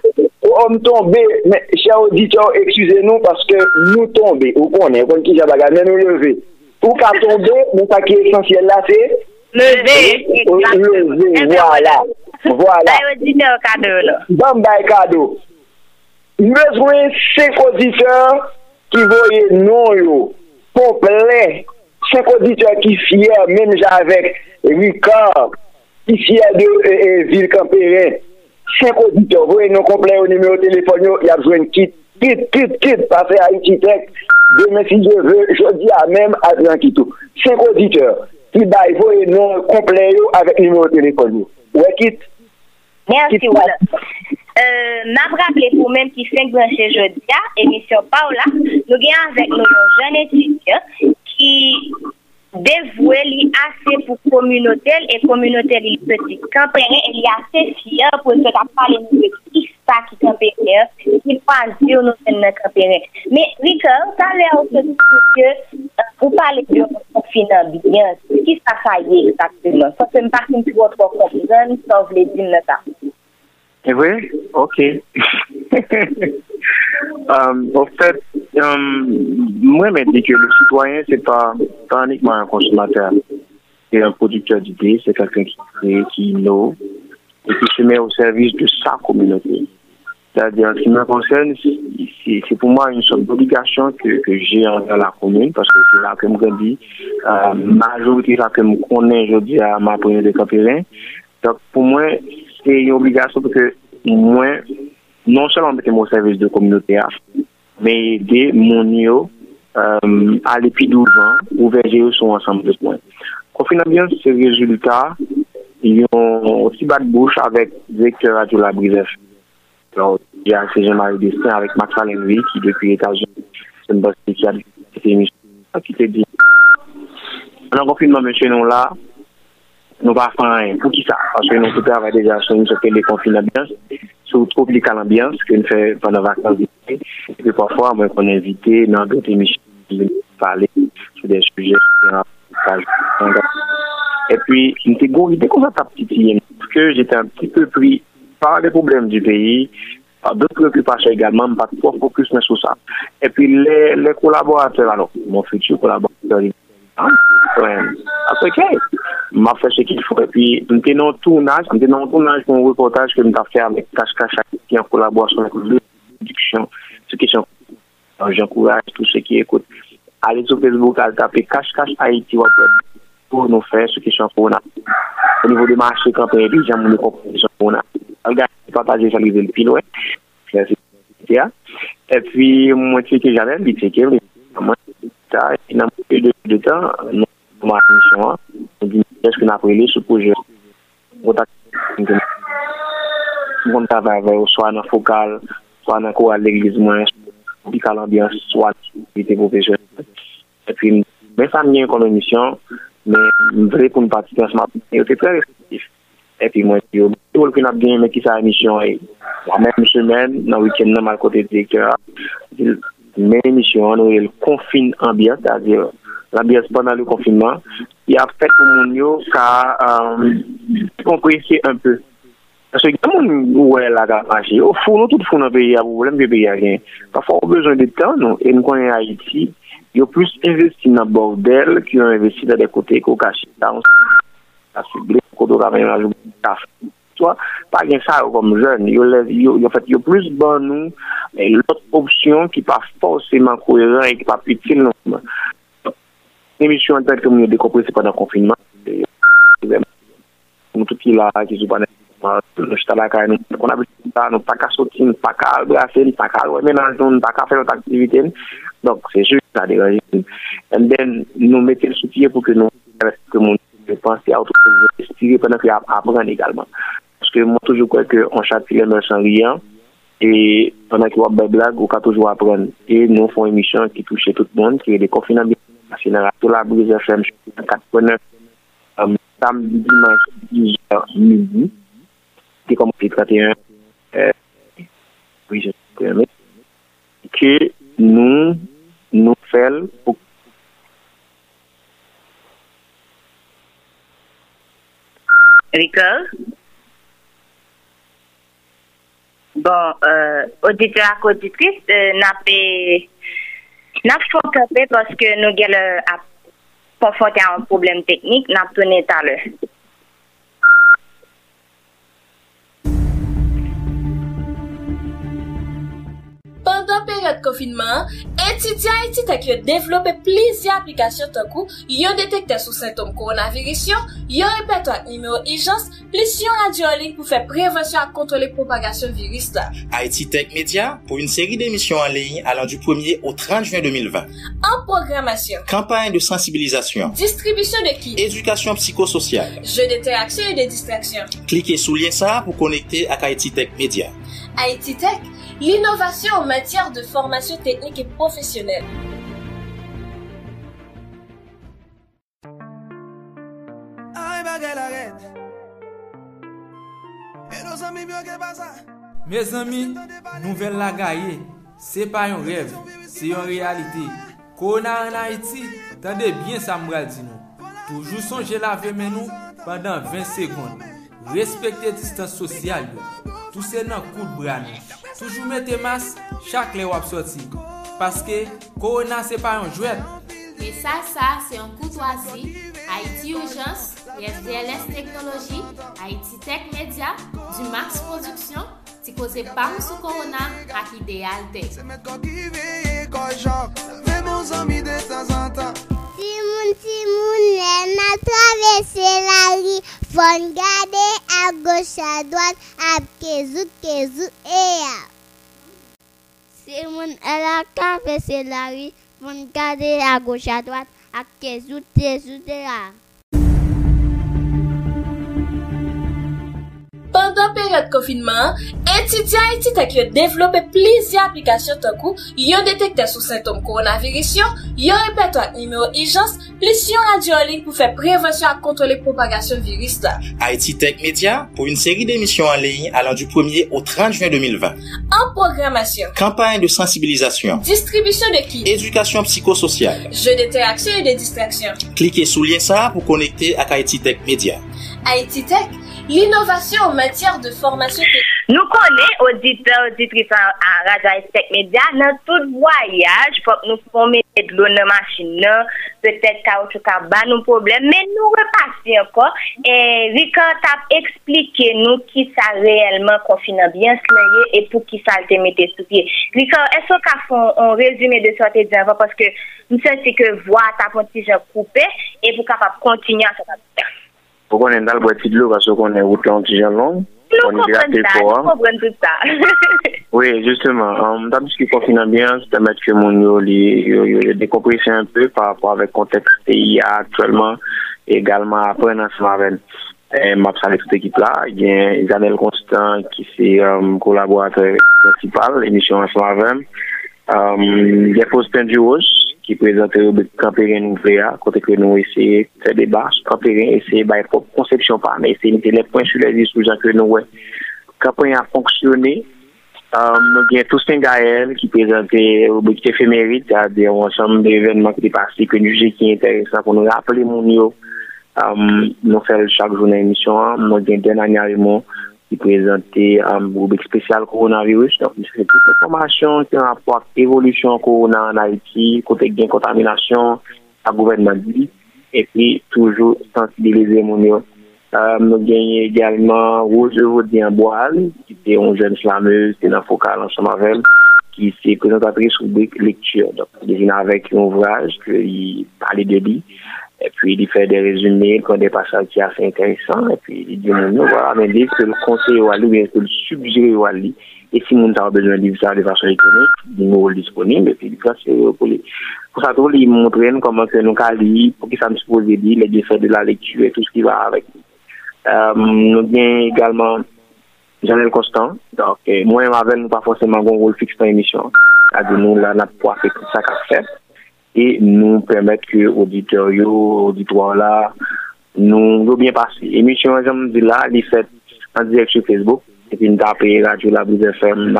Ou m tombe, men, chè ou di chè ou eksuse nou, paske nou tombe, ou konen, kon ki jabaga, men nou leve. Ou ka tombe, men sa ki esensyel la, se? Leve. Ou leve, voilà. Voilà. Bay wò di te o kado la. Dam bay kado. Mezwen sek auditeur ki voye non yo. Komple. Sek auditeur ki fiyer, menm javek Ricard, ki fiyer de e, e, Vilkamperen. Sek auditeur voye non komple yo numero telefon yo, y ap zwen kit, kit, kit, kit, pase a Ititek. Demen si je ve, jodi a menm a zan kitou. Sek auditeur ki bay voye non komple yo avek numero telefon yo. Ouwe kit? Merci, wala. Euh, map rappele pou menm ki 5 branche jodi ya, emisyon pa ou la, nou gen avèk nou yon jen etudyan ki devouè li ase pou komunotel e komunotel li peti. Kamprenè, li ase fiyan pou se ta pale nou ekif pa ki kampenyen, ki pa di ou nou sen nan kampenyen. Me, Rika, sa le ou se di ke, ou pale di ou konfinan bigyan, ki sa faye exakteman? Sa se mpaki mpi wot wot konfinan, sa vle di mne ta. E vwe? Ok. En fait, mwen men di ke le citoyen se pa panikman an konsumater. C'est un producteur d'idées, c'est quelqu'un qui crée, qui innove, et qui se met au service de sa communauté. C'est-à-dire, ce qui me concerne, c'est pour moi une sorte d'obligation que, que j'ai envers la commune, parce que c'est là que je grandis. Euh, majorité là que je connais aujourd'hui à ma première de Capérin. Donc, pour moi, c'est une obligation parce que moi, non seulement mettre mon service de communauté, mais aider mon yo euh, à l'épi 12 ans, ouvrir son ensemble de points. Confinement bien, le résultat. Ils ont aussi battu bouche avec le directeur Radio La Brise. Alors, il y a Jean-Marie Destin avec Max Allenby qui, depuis les États-Unis, c'est une bosse qui a émission qui te dit. En confinement, monsieur, nous là, nous pas faire. Pour qui ça? Parce que nous tout travail déjà sur une certaine confinement bien, sur tropical ambiance que nous faisons pendant les vacances d'été. Et puis parfois, moi, on est invité dans d'autres émissions de parler sur des sujets et puis, j'étais gourité comme ça, ta petite fille, parce que j'étais un petit peu pris par les problèmes du pays, par d'autres préoccupations également, pas trop focus sur ça. Et puis, les, les collaborateurs, alors, mon futur collaborateur, hein, Afwen. Afwen kè? M ap fè chè ki fò. E pi m te nan tournaj, m te nan tournaj pou m reportaj ke m ta fè avèk Kash Kash ki an kolabwasyon ak lè produksyon. Se ki chan j'encourage tout se ki ekote. Ale sou Facebook al tape Kash Kash Haiti wap wè pou nou fè se ki chan pou nan. Au nivou de marché campagne, puis j'ai mon proposition qu'on a. Regarde, partager ça avec le pilote. Et puis, moi, tu sais que j'avais, puis tu sais que, moi, il y a un peu de temps, kouman an misyon an, mwen di eske nan prele sou proje. Mwen tak mwen tava avè ou swa nan fokal, swa nan kou al l'eglizman, pi kal ambyans, swa ite profesyon. E pi mwen sa mwen kon an misyon, mwen vre pou mwen patikanseman, yo te pre respektif. E pi mwen yo, yo l kon ap gen men ki sa an misyon e. Mwen mwen semen, nan wikend nan mal kote direktor, mwen misyon an ou el konfin ambyans, ta zir, l'ambiance pendant le confinement, il a fait pour mon qu'à euh, un peu. Parce que ouais la marché, au fond, tout monde pays, problème pays rien. Parfois, on a besoin de temps, nous, et nous connaissons Haïti, il a plus investi dans bordel qu'ils ont investi dans des côtés qu'on cache. Dans la ciblée, qu'on doit même ajouter Soit, pas bien ça comme jeune, il y a, en fait, plus bon nous, l'autre option qui pas forcément et qui non. L'émission en tête que nous décompressé pendant le confinement, nous tout qui là, qui sont pas nou chita la kare nou, kon abit nou pa ka soti, nou pa ka albrase, nou pa ka alwemenaj nou, nou pa ka fè not aktivite donc c'est juste la dérangé and then nou mette le soutien pou ke nou que moun pense à autre chose pendant que apprendre également. Parce que moi toujours crois que on châtie les sans rien et pendant qu'il y a des blagues on peut toujours apprendre. Et nous faisons une émission qui touche tout le monde qui est des confinants nasyonal ato la Brise FM 4.9 samdi dimanche 10h midi. Ki komoti 31 Brise FM ki nou nou fel pou Ricard Bon, euh, auditeur ak auditris, euh, na pe n'a fokapé parce que nous avons confronté à un problème technique, n'a tourné tout à l'heure. pandan peryode konfinman, etidyan etitek yo devlope plizi aplikasyon tankou, yo detekte sou sintom koronavirisyon, yo repetwa ak nimeyo ijans, plis yon radyo pou fe prevensyon ak kontrole propagasyon viris la. Haiti Media pou yon seri demisyon anleyin alan du 1er au 30 juan 2020. An programasyon. Kampanye de sensibilizasyon. Distribisyon de ki. Edukasyon psikosocial. Je de teraksyon et de distraksyon. Klike sou lien sa pou konekte ak Haiti Media. Haïti Tech, l'innovation en matière de formation technique et professionnelle. Mes amis, nouvel la gaye, se pa yon rev, se yon realite. Kona an Haiti, tande bien sa mbral di nou. Toujou sonje lave men nou pandan 20 sekonde. respekte distans sosyal yo, tousen nan kout bran, toujou mette mas chak le wap soti, paske korona se pa yon jwet. Me sa sa se yon koutwazi, Haiti Urgence, SDLS Teknologi, Haiti Tech Media, du Max Production, ti koze bam sou korona ak ideal te. Ti moun ti moun lè nan travese la li, Fon gade a goch a doan ap kezout kezout e ya. Se moun ala ka fese la ri, fon gade a goch a doan ap kezout kezout e ya. pandan peryode konfinman, etidya etite ki yo devlope plizye aplikasyon tankou, yo detekte sou sintom koronavirisyon, yo repetwa ak nimeyo ijans, plis yon radyo anling pou fe prevensyon ak kontrole propagasyon viris la. Haiti Tech Media pou yon seri demisyon anling alan du 1er au 30 juan 2020. An programasyon. Kampanye de sensibilizasyon. Distribisyon de kit. Edukasyon psikosocial. Je de teraksyon et de distraksyon. Klike sou lien sa pou konekte ak Haiti Tech Media. Haïti Tech, l'innovasyon en matyère de formasyon te... Nou konen, auditeur, auditrice an Radio Aspect Media, nan tout voyaj, fok nou fome de l'eau nan machin nan, peut-être kaoutchou ka ba nou problem, men nou repasi anko, e Rika tap explike nou ki sa reelman konfinan bien sleye, e pou ki sa te mette sou pie. Rika, esko ka fon on rezume de sote di anvo, paske mse se ke vwa tap an ti jen koupe, e pou kapap kontinyan sa tap. Pou konen dal bwè ti dlo, kaso konen wout lan ti jan long. Nou kompren sa, nou kompren tout sa. Oui, justement. Um, ce qui confine bien, c'est de mettre que mon yo, li- décompressé un peu par rapport avec le contexte pays actuellement, et également après dans ce matin. Et m'a salé toute équipe là. Il y a Isabelle Constant qui c'est um, collaborateur principal, l'émission en ce matin. Um, il y a Faustin Duros qui présente le Campérin Ouvrier, côté que nous essayons de faire débat sur Campérin, essayer de propre conception pas, mais essayer de les points sur les sous que nous, ouais. Campérin a fonctionné, Um, nou gen Toussaint Gaël ki prezante rubrique éphéméride, c'est-à-dire un ensemble d'événements qui passé, que nous jugé qui est intéressant pour nous rappeler mon yo. Um, nou fèl chaque journée émission, nou gen Denan Yarimon qui présentait um, rubrique spéciale coronavirus. Donc, c'est toute information qui a rapport avec évolution corona en Haïti, côté gain contamination, à gouvernement dit, et puis toujours sensibiliser mon. Euh, nous gagnons également Rose Rodien Boal, qui était une jeune slameuse, qui est dans focal ensemble avec qui s'est présentatrice rubrique lecture. Donc, vient avec un ouvrage, il parlait de lui, et puis il fait des résumés, quand des passages qui sont assez intéressants, et puis il dit, non, voilà, mais dès que le conseil ou lui, bien que le suggéré ou lui, et si mon a besoin de livre ça de façon économique, il nous disponible, et puis il c'est pour les, pour ça, il montre comment que nous lire, pour que ça me suppose dire, les défauts de la lecture et tout ce qui va avec. Euh, nous avons également Janelle Constant. Donc, euh, moi et Mavel, nous pas forcément un rôle fixe dans l'émission. C'est-à-dire, nous, là, nous pouvoir faire tout ça qu'a fait. Et nous permettre que auditeurs, auditoires là, nous, nous bien passer. Émission, j'aime dire là, elle est en direct sur Facebook. Et puis, nous tapons Radio La Brise FM,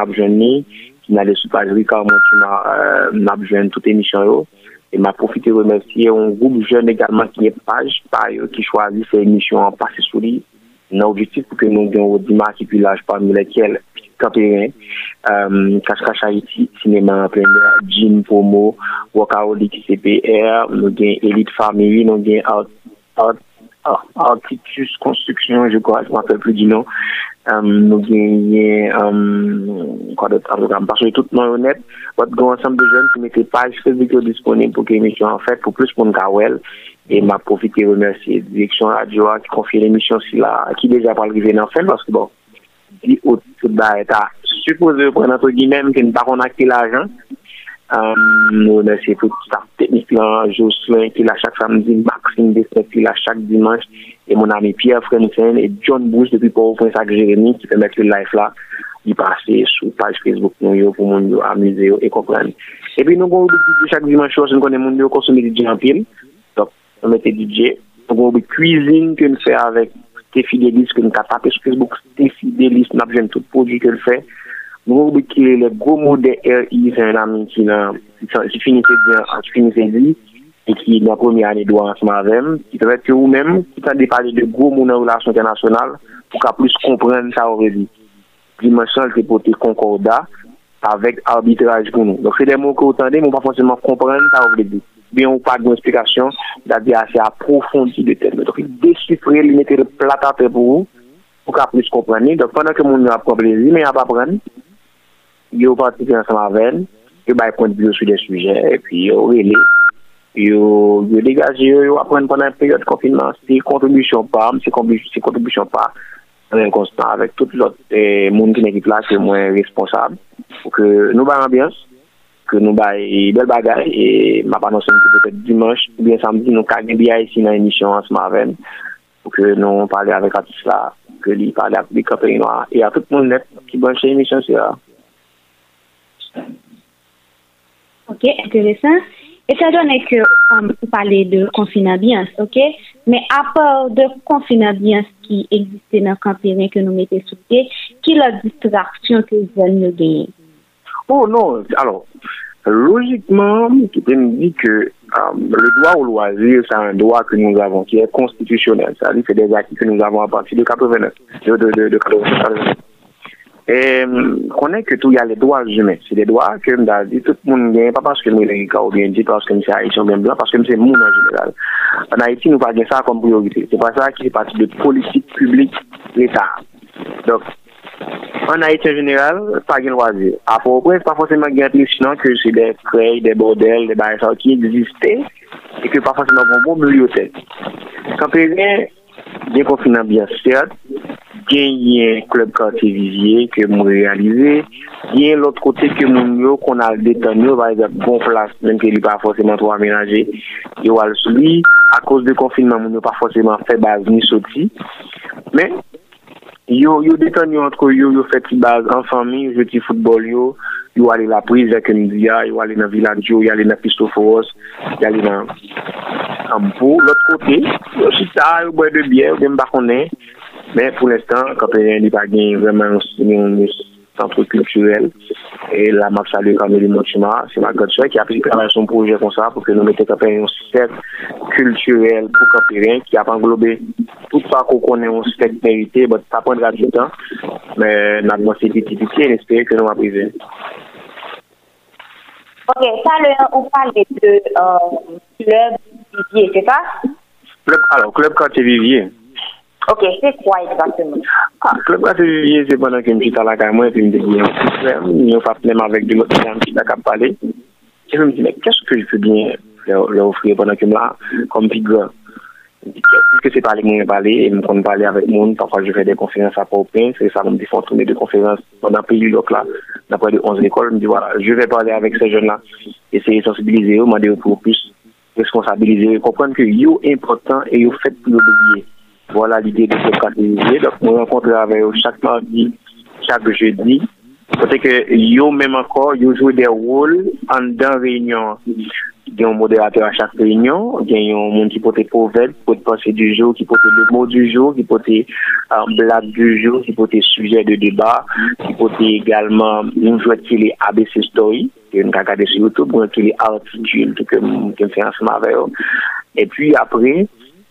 qui n'a les page Ricard avons toute émission. Et m'a profité remercier un groupe jeune également qui est page, qui choisit ces émissions en passer sous lui. Nos objectifs pour que nous ayons des matriculages parmi lesquels Campérin, euh, Cache-Cache Haïti, Cinéma en Jean Pomo, Workaholic CPR, nous avons Elite Family, nous avons Art, Art, Art, Artitus Construction, je crois, je ne rappelle plus du nom. Euh, nous avons, quoi d'autre, en parce que tout le monde honnête, votre grand ensemble de jeunes qui mettaient page Facebook disponible pour que l'émission en fait, pour plus pour nous. Et m'a profité de remercier la direction radio qui confie l'émission qui déjà pas arrivé dans fin parce que bon, dit au tout bas état supposé prendre entre guillemets que nous pas connecter l'argent. Euh, nous remercions tout staff technique là, Jocelyn qui là chaque samedi, Maxime Destin qui là chaque dimanche, et mon ami Pierre Frensen et John Bush depuis Port-au-Prince avec Jérémy qui permettent le live là, d'y passer sur page Facebook nous yo, pour mon amuser et comprendre. Et puis nous avons chaque dimanche, nous connaissons mon yo consommer du en pile. Donc, on mettait DJ. Donc, on a cuisine que nous fait avec Steffi Delis ke nou ka tape sou Facebook Nap jen tout prodjou ke l fè. Nou oube ki le gros mot de R.I. c'est un ami ki nan ki finise di e ki nan pomi ane do ansman avem ki te vet ke ou men ki ta de pale de gros mot nan relasyon internasyonal pou ka plus kompren sa oredi. Dimensyon te pote konkorda avèk arbitraj pou nou. Donk se de mot ke ou tande, moun pa fonseman kompren sa oredi. Bien ou pa de moun esplikasyon, da di ase aprofondi de terme. Donk desifre li mette de platate pou ou pou ka plis kompreni. Dok pandan ke moun yo ap kompreni, men ap apren, yo pati ki ansan aven, yo bay konti kontribuyo sou de suje, epi yo rele, yo degaje, yo yo apren pandan peryode konfinman, si kontribusyon pa, si kontribusyon pa, ren konstant avek tout lot eh, moun ki nekip la se mwen responsab. Pou ke nou bay ambyans, ke nou bay bel bagay, e map anonsen ki pepet dimanche, ou bien samdi nou kage biya isi nan emisyon ansan aven, pou ke nou pale avek atis la ke li pale avek bi kaperi noa, e a tout moun net, ki banche emisyon se la. Ok, intéressant. Étant donné que um, vous parlez de confinambiance, ok, mais à part de confinambiance qui existait dans le campérin que nous mettons sous pied, qui est la distraction que vous allez gagner? Oh non, alors, logiquement, tu peux me dire que le droit au loisir, c'est un droit que nous avons, qui est constitutionnel. Que c'est des acquis que nous avons à partir de 89, de, de, de, de 89. E konen ke tou ya le doa jume, se de doa ke mda di tout moun gen, pa paske mwen le rika ou gen di, paske mse a isyon ben blan, paske mse moun an jeneral. An Haiti nou pa gen sa kom priorite, se pa sa ki se pati de politik publik l'Etat. Dok, An Haitien general, pa gen loazir. Apropos, pa fonseman gen atlis plisyon ke se de krey, de bordel, de baresan ki egziste, e ke pa fonseman bon bon bibliotek. Kampè gen, gen konfinan biyan sèd, gen yon klub kante vizye ke moun realize, gen l'ot kote ke moun yo kon al detan yo, va yon bon plas, men ke li pa fonseman to amenaje, yo al souli, a kos de konfinman moun yo pa fonseman fe baz ni soti, men, yo yo antro yo yo fe ti baz an fami, yo ti futbol yo yo ale la priz ya ken diya yo ale nan viladjo, yo ale nan pistoforos yo ale nan ampo l'ot kote, yo si ta yo boye de biye, yo dem bakonnen Men pou l'estan, Kampenyen li pa gen vreman yon centre kulturel e la map salye Kampenyen Motima, se ma godse ki api kravay son proje kon sa pou ke nou mette Kampenyen yon stek kulturel pou Kampenyen ki ap englobe tout sa kou konen ou spek merite, bot sa pon radjoutan, men nan mwen se piti piti, en espere ke nou aprive. Ok, sa le an ou pale de klub vivye, se ta? Alors, klub Kante vivye. Ok, se kwa exactement? Klub Kante vivye, se pwennan ke mjita la ka mwen, pe mde di yon problem, yon fa plem avèk de lot jan mjita kap pale, ke mwen di, men, kèche ke jpe bien le ofri pwennan ke mla, kom pi gwa? Piske se pale mwen pale, mwen kon pale avèk moun, tanfwa jpe de konferans apopè, se sa mwen di fon toune de konferans pwennan pe yu lok la, napwè de 11 ekol, mwen di, wala, jpe pale avèk se jen la, eseye sensibilize yo, mwen de yo pou plus responsabilize yo, kompwenn ke yo important e yo fèt pou yo devye. Voilà l'idée de ce catégorie. Donc, nous rencontrons avec eux chaque mardi, chaque jeudi. Peut-être que yo même encore, yo joue des rôles en dans réunion. Il y un modérateur à chaque réunion. Il y un monde qui peut être pauvre, qui peut pensée du jour, qui peut être le mot du jour, qui peut être un blague du jour, qui peut être sujet de débat, qui peut également une jouette qui est ABC Story, qui est une cagade sur YouTube, qui est articule, tout que je fais ensemble avec eux. Et puis après,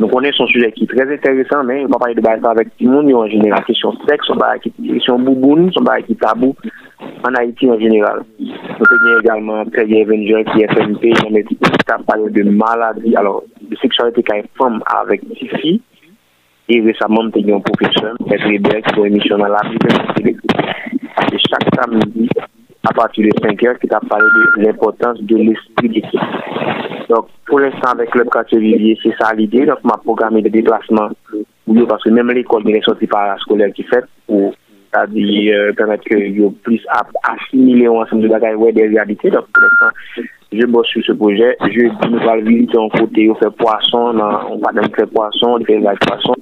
transmisib. Nou konen son suje ki trez enteresan, men yon pa paye de baye sa avèk ti moun yon genera. Kisyon seks, son baye ki kisyon bouboun, son baye ki tabou, an Haiti en general. Nou te gen egalman Treye Avenger FNP, yon meti ki ta paye de maladi, alor, de seksualite ka yon fom avèk ti fi, e resamman te gen yon profesyon, etre bèk, pou emisyon nan la bi, ase chak samdi, a pati de 5 èr, ki ta paye de l'importans de l'esprit d'équipe. Donc, pour l'instant, avec le quartier Vivier, c'est ça l'idée. Donc, m'a programmé des déplacements. Parce que même l'école n'est sortie par la scolaire qui fait pour sa di permette ke yo plis asimile ou ansem de bagay wè de realite. Donc, pour l'instant, je bosse sur ce projet. Je di nou val visite an kote yo fè poisson, on dem fè poisson, fè vay poisson.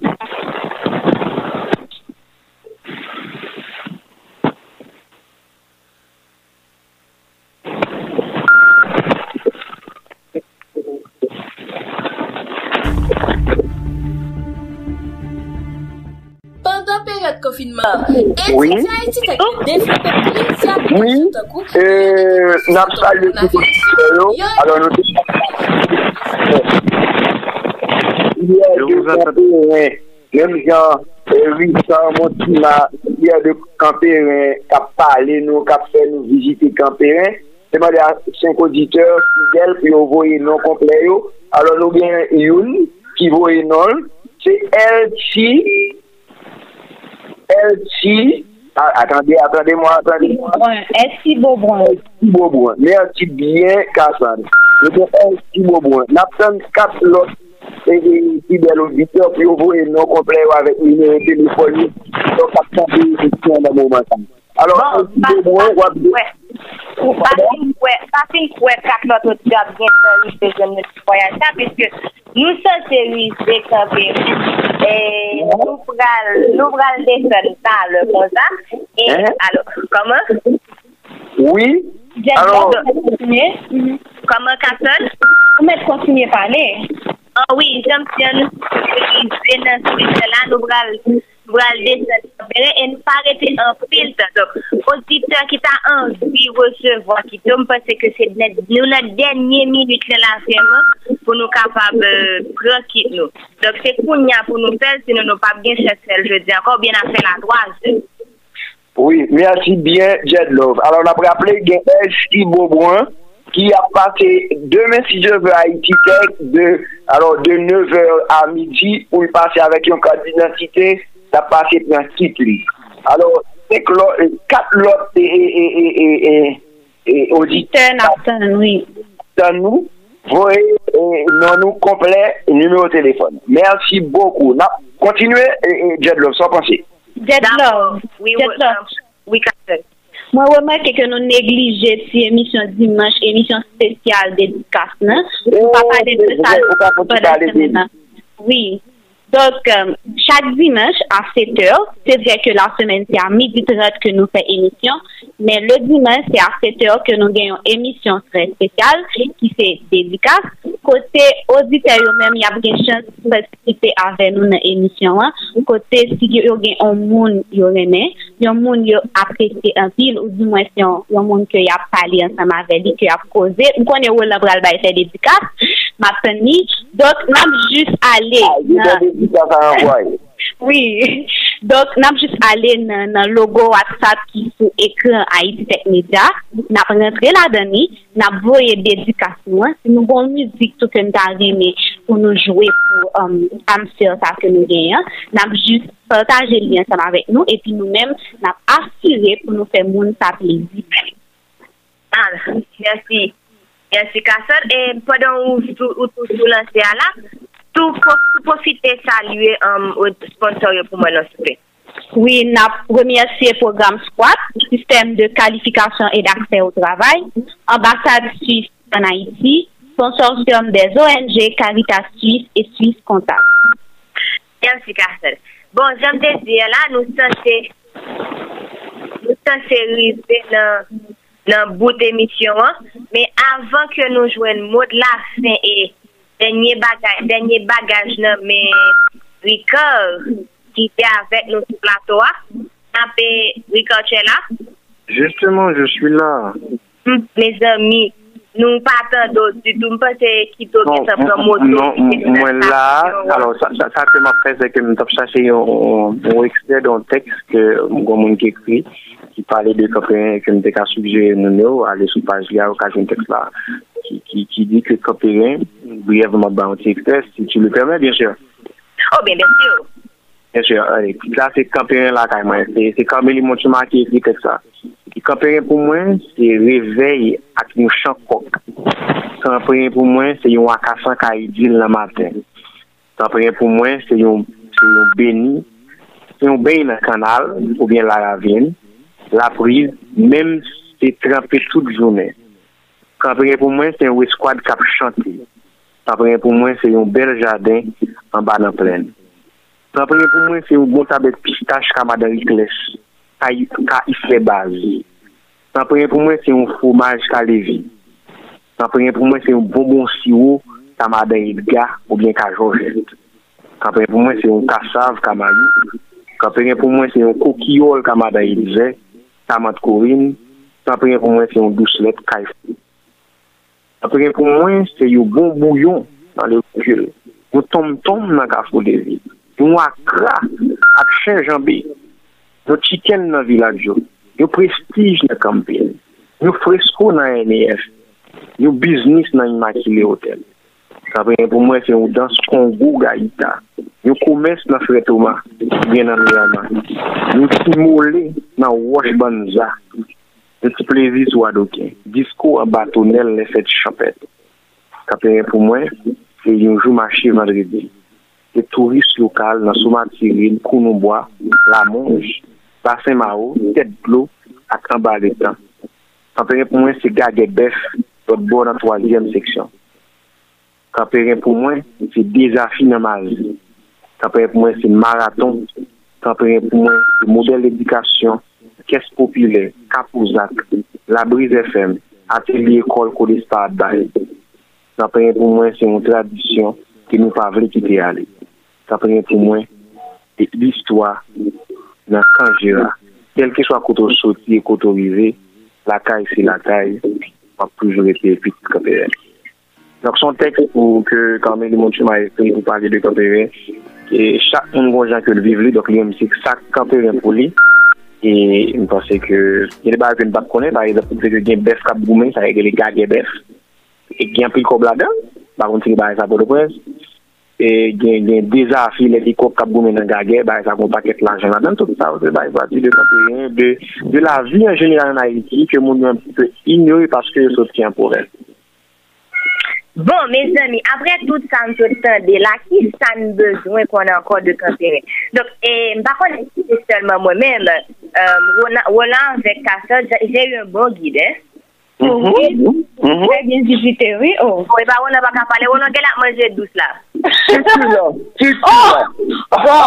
période confinement. Oui. Oui. Euh, n'a pas le Alors, nous... Même Jean, Richard Montima, il y a de eh Campérin qui a parlé, nous, qui a fait nous visiter Campérin. C'est pas des cinq auditeurs fidèles qui ont voyé non complet. Alors, nous avons une qui voyait non. C'est elle qui Elchi ah, attendez, attendez-moi, attendez-moi. Beaubrun. Beaubrun. Merci bien, Kassan. Je dis Elchi Beaubrun. N'attend quatre et fidèles auditeurs puis on voit non complet avec numéro. Donc, prend des questions dans le moment. Alors, Pasin kwe kak noto job gen servise jen nou ti voyaj sa, peske nou son servise kanpe, nou pral desen sa le konzam, e alo, koman? Oui, alo. Koman kason? Koman kontinye pale? An oui, jen nou servise nan servise la, nou pral desen. Kampe, e nou pa rete an filtre, donc, auditeur ki ta anvi recevo ki tom, pase ke se nou la denye minute le la fèman pou nou kapab prokit nou. Donc, se kounya pou nou fel, se nou nou pa bien chesel, je di ankon, bien a fè la doaz. Oui, merci bien, Jed Love. Alors, on a rappelé gen Elchi Beaubrun, qui a passé demain, si je veux, à Haïti de, alors, de 9h à midi, où il passait avec un carte d'identité, ça passait dans Kitli. Alors, c'est que l'autre- quatre autres et, et, et, et, et, et auditeurs oui. dans nous, et non nous complet numéro de téléphone. Merci beaucoup. Na, continuez, et, et, Jed Love, sans penser. Oui, Deadlove. Oui, Kassel. Mwen remarke ke nou neglije si emisyon dimanche, emisyon spesyal dedikas nan. Ou pa pale de sa pendant semen nan. Oui. Donc, euh, chaque dimanche à 7 heures, c'est vrai que la semaine c'est à midi 30 que nous faisons émission, mais le dimanche c'est à 7 heures que nous gagnons émission très spéciale qui fait dédicace. Côté auditeur même, il y a une chance de participer avec nous dans l'émission. Hein. Côté si yo gen un monde yo remet, yon moun yo apprécié un pile ou du moins si yon yon moun que y a parlé ensemble avec lui, que y a causé. Nous connaissons où bay faire dédicace, ma famille. Donc, nous avons juste allé. dans- Oui. Donc, nous avons juste allé dans dans le logo WhatsApp qui est sur l'écran Haïti Tech Media. Nous avons rentré là-dedans, nous avons voyé dédication. Si nous avons musique tout que nous avons aimé pour nous jouer pour um, Amstel, ça que nous gagnons. Nous avons juste partagé le lien ensemble avec nous et puis nous-mêmes, nous avons assuré pour nous faire moun ça plaisir. Ah, merci. Merci, Kassel. Et pendant où ou, ou, à là, tout pour tout profiter saluer um, au sponsor yo pour moi dans ce pays. Oui, remercié le programme SQUAT, système de qualification et d'accès au travail, ambassade suisse en Haïti, consortium des ONG Caritas Suisse et Suisse Contact. Merci, Kassel. Bon, j'aime te dire là, nous sommes nous sommes dans dans bout d'émission, hein. mais avant que nous jouions le mot de la fin et dernier bagage, dernier bagage, là, mais Ricard, qui était avec nous sur le plateau, hein. Ricard, es là? Justement, je suis là. Hum, Mes amis, nous partons d'autres du tout, parce que qui s'en prend moto. non, moi là, alors ça, ça, ça que m'a c'est que je cherché un, extrait d'un texte que mon qui écrit, ki pale de koperen ke mte ka subjere moun yo, ale sou page li a okajon tekst la, ki di ke koperen, briyevman ba an tekst, si tu le permè, bien sûr. Oh, bien, bien sûr. Bien sûr, ale, la se koperen la kayman, se kameli moun chouman ki ekli tekst la. Ki koperen pou mwen, se revey ak nou chankok. Koperen pou mwen, se yon akasan ka idil la maten. Koperen pou mwen, se yon beni, se yon beni nan kanal, ou bien la ravine, la priz, menm se trempe tout jounen. Kapren pou mwen se yon eskwad kap chante. Kapren pou mwen se yon bel jaden an ba nan plen. Kapren pou mwen se yon bon tabet pistache kamadan ikles, ka, ka ifle bazi. Kapren pou mwen se yon fomaj kalevi. Kapren pou mwen se yon bonbon siwo kamadan idga ou bien ka jorjet. Kapren pou mwen se yon kasav kamayou. Kapren pou mwen se yon kokiyol kamadan idze. ta korin, ta preyen pou mwen se yon douslet kaifou. Ta preyen pou mwen se yon bon bouyon nan le jel. Yon tom-tom nan gafo de vi. Yon akra ak chen janbe. Yon chiken nan vilaj. Yon prestij nan kampen. Yon fresko nan NEF. Yon biznis nan imakile hotel. Sa preyen pou mwen se yon dans Kongo Gaita. Yon koumes nan fretouman, gen nan miyaman. Yo simole nan wosh banza. Yo ti plezi sou adoken. Disko an batonel le fet chapet. Sa preyen pou mwen, se yon jou machi vandredi. Se turist lokal nan souman tiril, kounouboa, la monj, basen mao, tet blo, ak an Baletan. de tan. Sa pou mwen se gage bef, tot bon an toazyem seksyon. Kamperen pou mwen, se dezafi nan ma zi. Kamperen pou mwen, se maraton. Kamperen pou mwen, se model edikasyon, kes popile, kapouzak, la brise FM, atelier kol kolis pa aday. Kamperen pou mwen, se yon tradisyon, ki nou pa vle ki te ale. Kamperen pou mwen, se l'istwa nan kanjera. Kelke swa koto soti e koto rive, lakay se la kay, wap poujou ete epit kamperen. Donk son tekst pou ke kame li moun chouman ekri pou pale de kamperen. E chak moun moun jan ke l viv li, donk li yon msik sak kamperen pou li. E mpense ke yon e ba yon bak konen, par exemple, se gen bef kap goumen, sa yon gen gage bef. E gen pil kob la den, ba yon konti yon ba yon sa bodo prez. E gen gen dezafi le di kob kap goumen nan gage, ba yon sa kon paket lanjen la den, tout sa ou se ba yon pati de kamperen, de la vi en jenera nan Haiti, ke moun yon un piti pe ignori paske yon sot ki an pou ren. Bon, mes ami, apre tout sa m chot tande la, ki sa m bezwen kon an kon de kampere. Donk, e, bakon, si se selman mwen men, Roland vek kasa, jè yon bon guide, Ou jè gen jivite, oui, ou. Ou e ba wè nan baka pale, wè nan gen la manje dous la. Chitou la, chitou la.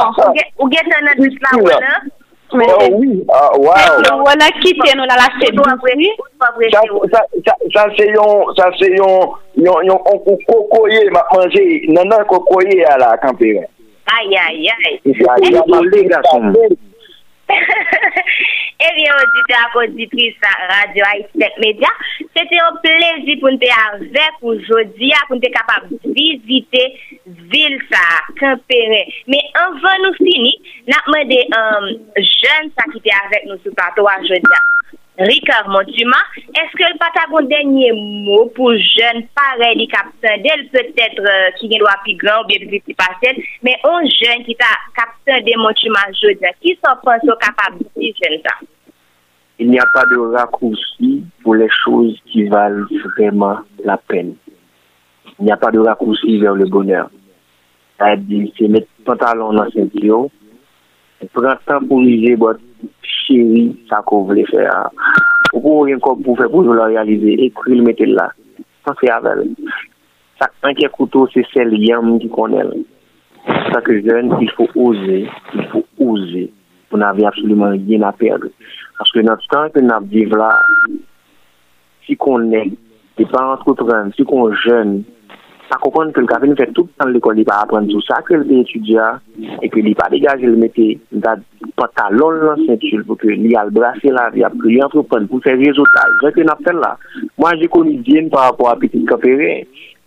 Ou gen nan dous la wè nan? Oh oui, ah, wow. Wala kite nou la la sedoui. Sa se yon, sa se yon, yon, yon, yon kokoye ma manje, nanan kokoye ala kampere. Ay, ay, ay. Ay, ay, ay. Ebyen, odite akonditris Radio Aistek Media, se te yon plezi pou nte avek ou jodi a pou nte kapab vizite vil sa, kampere. Me anvan nou fini, nan mwede um, jen sa ki te avek nou sou pato a jodi a. Ricard Montuma, eske l pata kon denye mou pou jen pare li kapten del, petetre ki gen do api ou biye viziti pasen, men on jen ki ta kapten de Montuma jodi, ki sa panso kapab di jen ta? Il n'y a pas de raccourci pour les choses qui valent vraiment la peine. Il n'y a pas de raccourci vers le bonheur. C'est mettre pantalon dans ceinture, prendre temps pour liser chérie, ça qu'on voulait faire. Pourquoi rien pour faire pour le réaliser, écrire, le mettre là. Ça c'est avec. Ça, un qui est couteau, c'est celle yam qui connaît. Ça que jeune, il faut oser, il faut oser. Vous n'avez absolument rien à perdre. Parce que notre temps que nous vivons là, si qu'on est, des parents entreprendre, si qu'on jeune, sa kopon ke l kapen fè tout an l'ekol li pa apren sou sa ke l de etudia e ke li pa degaje l mette dat pantalon lan sentul pou ke li al brase la vi ap ke li antropen pou fè rezotaj. Jè ke nap fè la. Mwen jè koni djen par rapport apetit kapere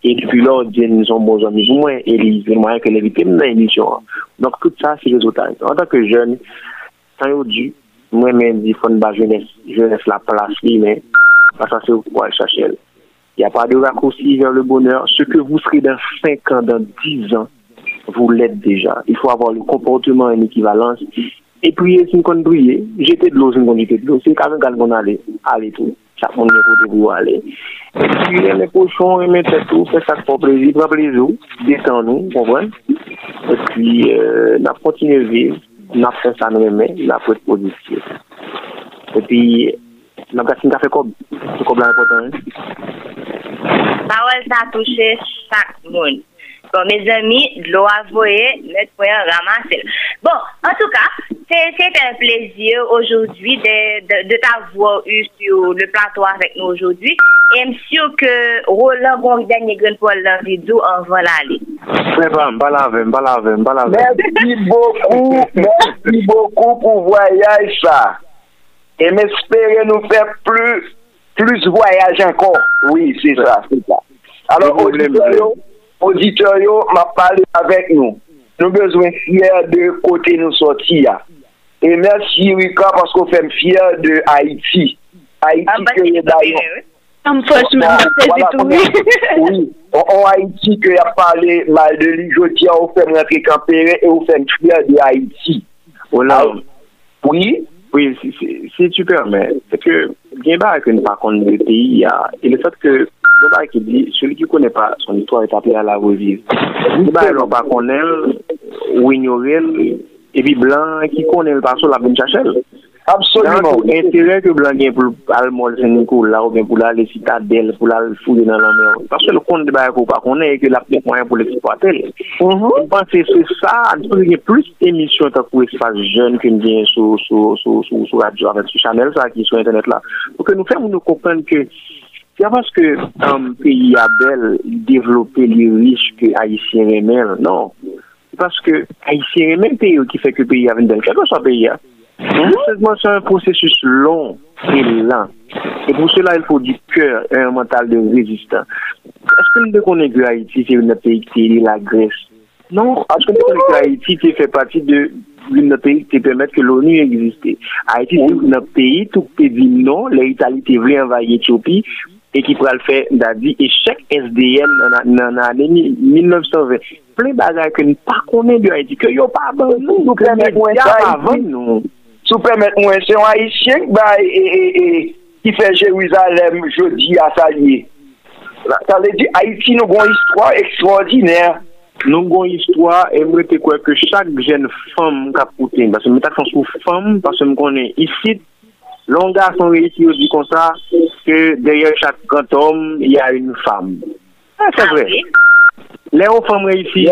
e depi lò djen son bon zami pou mwen e li zè mwen ke l evite mwen nan emisyon. Donk tout sa se rezotaj. An tak ke jen, san yo di, mwen men di fon ba jenes la plas li men, pa sa se ou pou al chachel. Il n'y a pas de raccourci vers le bonheur. Ce que vous serez dans 5 ans, dans 10 ans, vous l'êtes déjà. Il faut avoir le comportement et l'équivalence. Et prier, c'est une prier. Jeter de l'eau, c'est une jeter de l'eau. C'est quand même qu'on aller. Allez tout. Chaque monde est pour vous aller. Et puis, les cochons, mettre tout. Faites ça pour plaisir. Pour plaisir. Détends-nous. Comprenez? Et puis, euh, on à vivre. nan fè sa nou remè, nan fè pozitif. E pi, nan gasi mga fè kob, se kob la repotan. Touche chak moun. Bon, mes amis, de l'eau avoye, poyen ramase. Bon, en tout cas, c'est un plaisir aujourd'hui de, de, de t'avoir eu sur le plateau avec nous aujourd'hui. Et je suis sûr que Roland bon dernier grain pour la vidéo en va l'aller. Mbalave, mbalave, mbalave. Merci beaucoup, merci beaucoup pour voyage ça. Et m'espérer nous faire plus, plus voyage encore. Oui, c'est ça, c'est ça. Alors, auditeur, auditeur, m'a parlé avec nous. Nous besoin fiers de côté nous sortir. Et merci, Rika, parce qu'on fait fier de Haïti. Haïti Ah, bah, que c'est d'ailleurs. Franchement, oui. oui. En, Haïti, que y a parlé mal de lui, je tiens au fait rentrer et au fait fier de Haïti. Voilà. Oui. Oui, si, tu permets, c'est que bien bas que nous par contre le pays, et le fait que qui dit, celui qui connaît pas son histoire est appelé à la revivre. Bas, il pas connaît, ou ignorer, et puis blanc qui connaît le passé, la bonne chachelle. Absolument. Intérêt que blanc gagne pour aller mol Saint-Nicolas, là, ou bien pour aller citadelle, pour aller fouiller dans la mer. Parce que le compte de faut pas connaître et que la plus moyen pour l'exploiter. Je pense que c'est ça, il y ait plus d'émissions pour espace jeune que nous vient sur, sur, sur, sur, sur radio avec sur Chanel, ça, qui est sur Internet là. Pour que nous fassions nous comprendre que c'est pas parce que un pays a belle, développé, les riches que Haïtien aimait, non. C'est parce que Haïtien est même pays qui fait que le pays a une belle, quel que soit le pays. Seulement, c'est un processus long et lent. Et pour cela, il faut du cœur et un mental de résistant. Est-ce que nous connaissons que Haïti, c'est un pays qui est la Grèce? Non, est-ce que nous connaissons que Haïti qui fait partie de d'un pays qui permet que l'ONU existe? Haïti, c'est un pays, tout pays dit non, l'Italie qui voulait envahir l'Éthiopie et qui pourrait le faire, dit échec SDN dans l'année 1920. Plein de bagages que nous ne connaissons pas de Haïti, que nous pas permettez-moi médias ça, avant nous. Sous permettez-moi, c'est un haïtien qui bah, qui fait Jérusalem jeudi à s'allier. Ça veut dire Haïti, nous avons une histoire extraordinaire. Nous avons une histoire et moi, je crois que chaque jeune femme qui parce que je suis sur femme, parce que je connais ici, l'on garçon réussi, on dit comme ça, que derrière chaque grand homme, il y a une femme. Ah, c'est vrai. Les femmes réussies,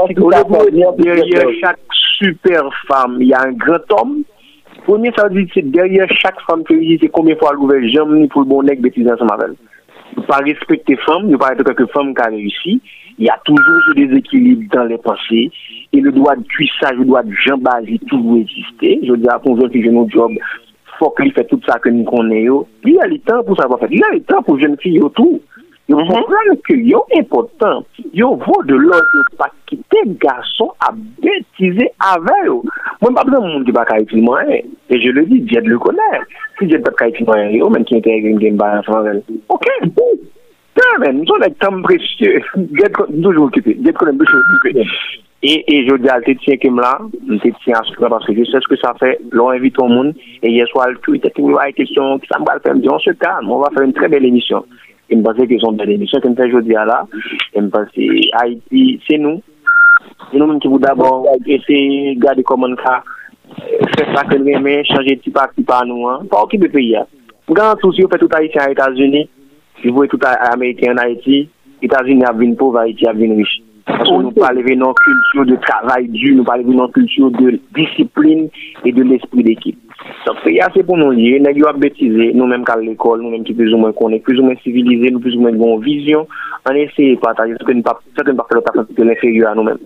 derrière chaque super femme, il y a un grand homme. Premier, ça veut dire que derrière chaque femme réussit, c'est combien de fois elle ouvre jambe pour le bon nec bêtise ensemble avec elle. Ne pas respecter femme, ne pas être quelque femme qui a réussi. Il y a toujours ce déséquilibre dans les pensées. Et le droit de cuissage, le droit de jambe basique, toujours exister. Je veux dire, pour nous qui nos job, faut qu'il fait tout ça que nous connaissons. Il y a le temps pour ça faire. Il y a le temps pour jeunes filles autour. Yo comprendre que yo important, yo vaut de l'autre, yo pas quitter garçon à bêtiser avec yo. Besoin de monde qui va cailler moi, hein. Et je le dis, Dieu le connaît. Si Dieu pas cailler moi, yo, qui intègre une game balance avec elle. Ok, mais nous sommes des temps précieux. Dieu toujours occupé. Dieu connaît toujours occupé. Et, je dis à tes tiens comme là, je tiens à ce parce que je sais ce que ça fait. L'on invite le monde. Et hier soir, le tweet, il y a une question qui ça me va faire? Me on se calme, on va faire une très belle émission. E mpase ke son bel emisyon, kem sa jodi a la, e mpase Haiti, se nou, se nou men ki pou d'abord ese gade koman ka, fè sa ken remen, chanje ti pa ki pa nou an, pa ou ki be peyi a. Mgan an tou si yo fè tout Haitien a Etats-Unis, yo vwe tout Amerikien an Haiti, Etats-Unis a vin pou, Haiti a vin riche. Parce que nous parlons de nos culture de travail dur, nous parlons de nos culture de discipline et de l'esprit d'équipe. Donc, c'est assez pour nous lier, nous avons bêtisé, nous-mêmes qu'à l'école, nous-mêmes qui plus ou moins connaissons, plus ou moins civilisés, nous plus ou moins une vision, on essaie de partager ce que nous ne pas faire de l'inférieur à nous-mêmes.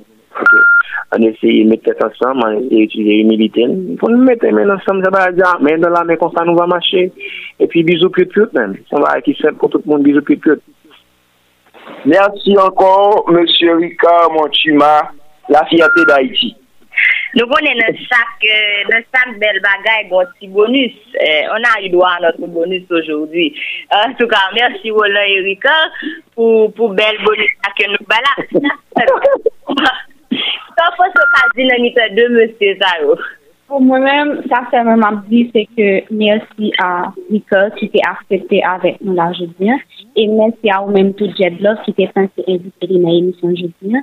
On essaie de mettre ensemble, on essaie d'utiliser l'humilité. Il faut nous mettre ensemble, ça va dire, mais dans la main, comme ça, nous va marcher. Et puis, bisous, plus, plus, même. On va qui fait pour tout le monde, bisous, plus, plus. Merci encore, Monsieur Ricard Monchima, la fierté d'Haïti. Nous connaissons dans chaque, dans chaque belle bagaille un petit bonus. Euh, on a eu droit à notre bonus aujourd'hui. En tout cas, merci Roland et Rika pour, pour belle bonus que nous se caser dans notre deux monsieur Zaro. Pour moi-même, ça c'est même à dire, c'est que merci à Rika qui t'est accepté avec nous là aujourd'hui. Et merci à vous-même tout Jedlove qui t'est pensé inviter dans l'émission aujourd'hui.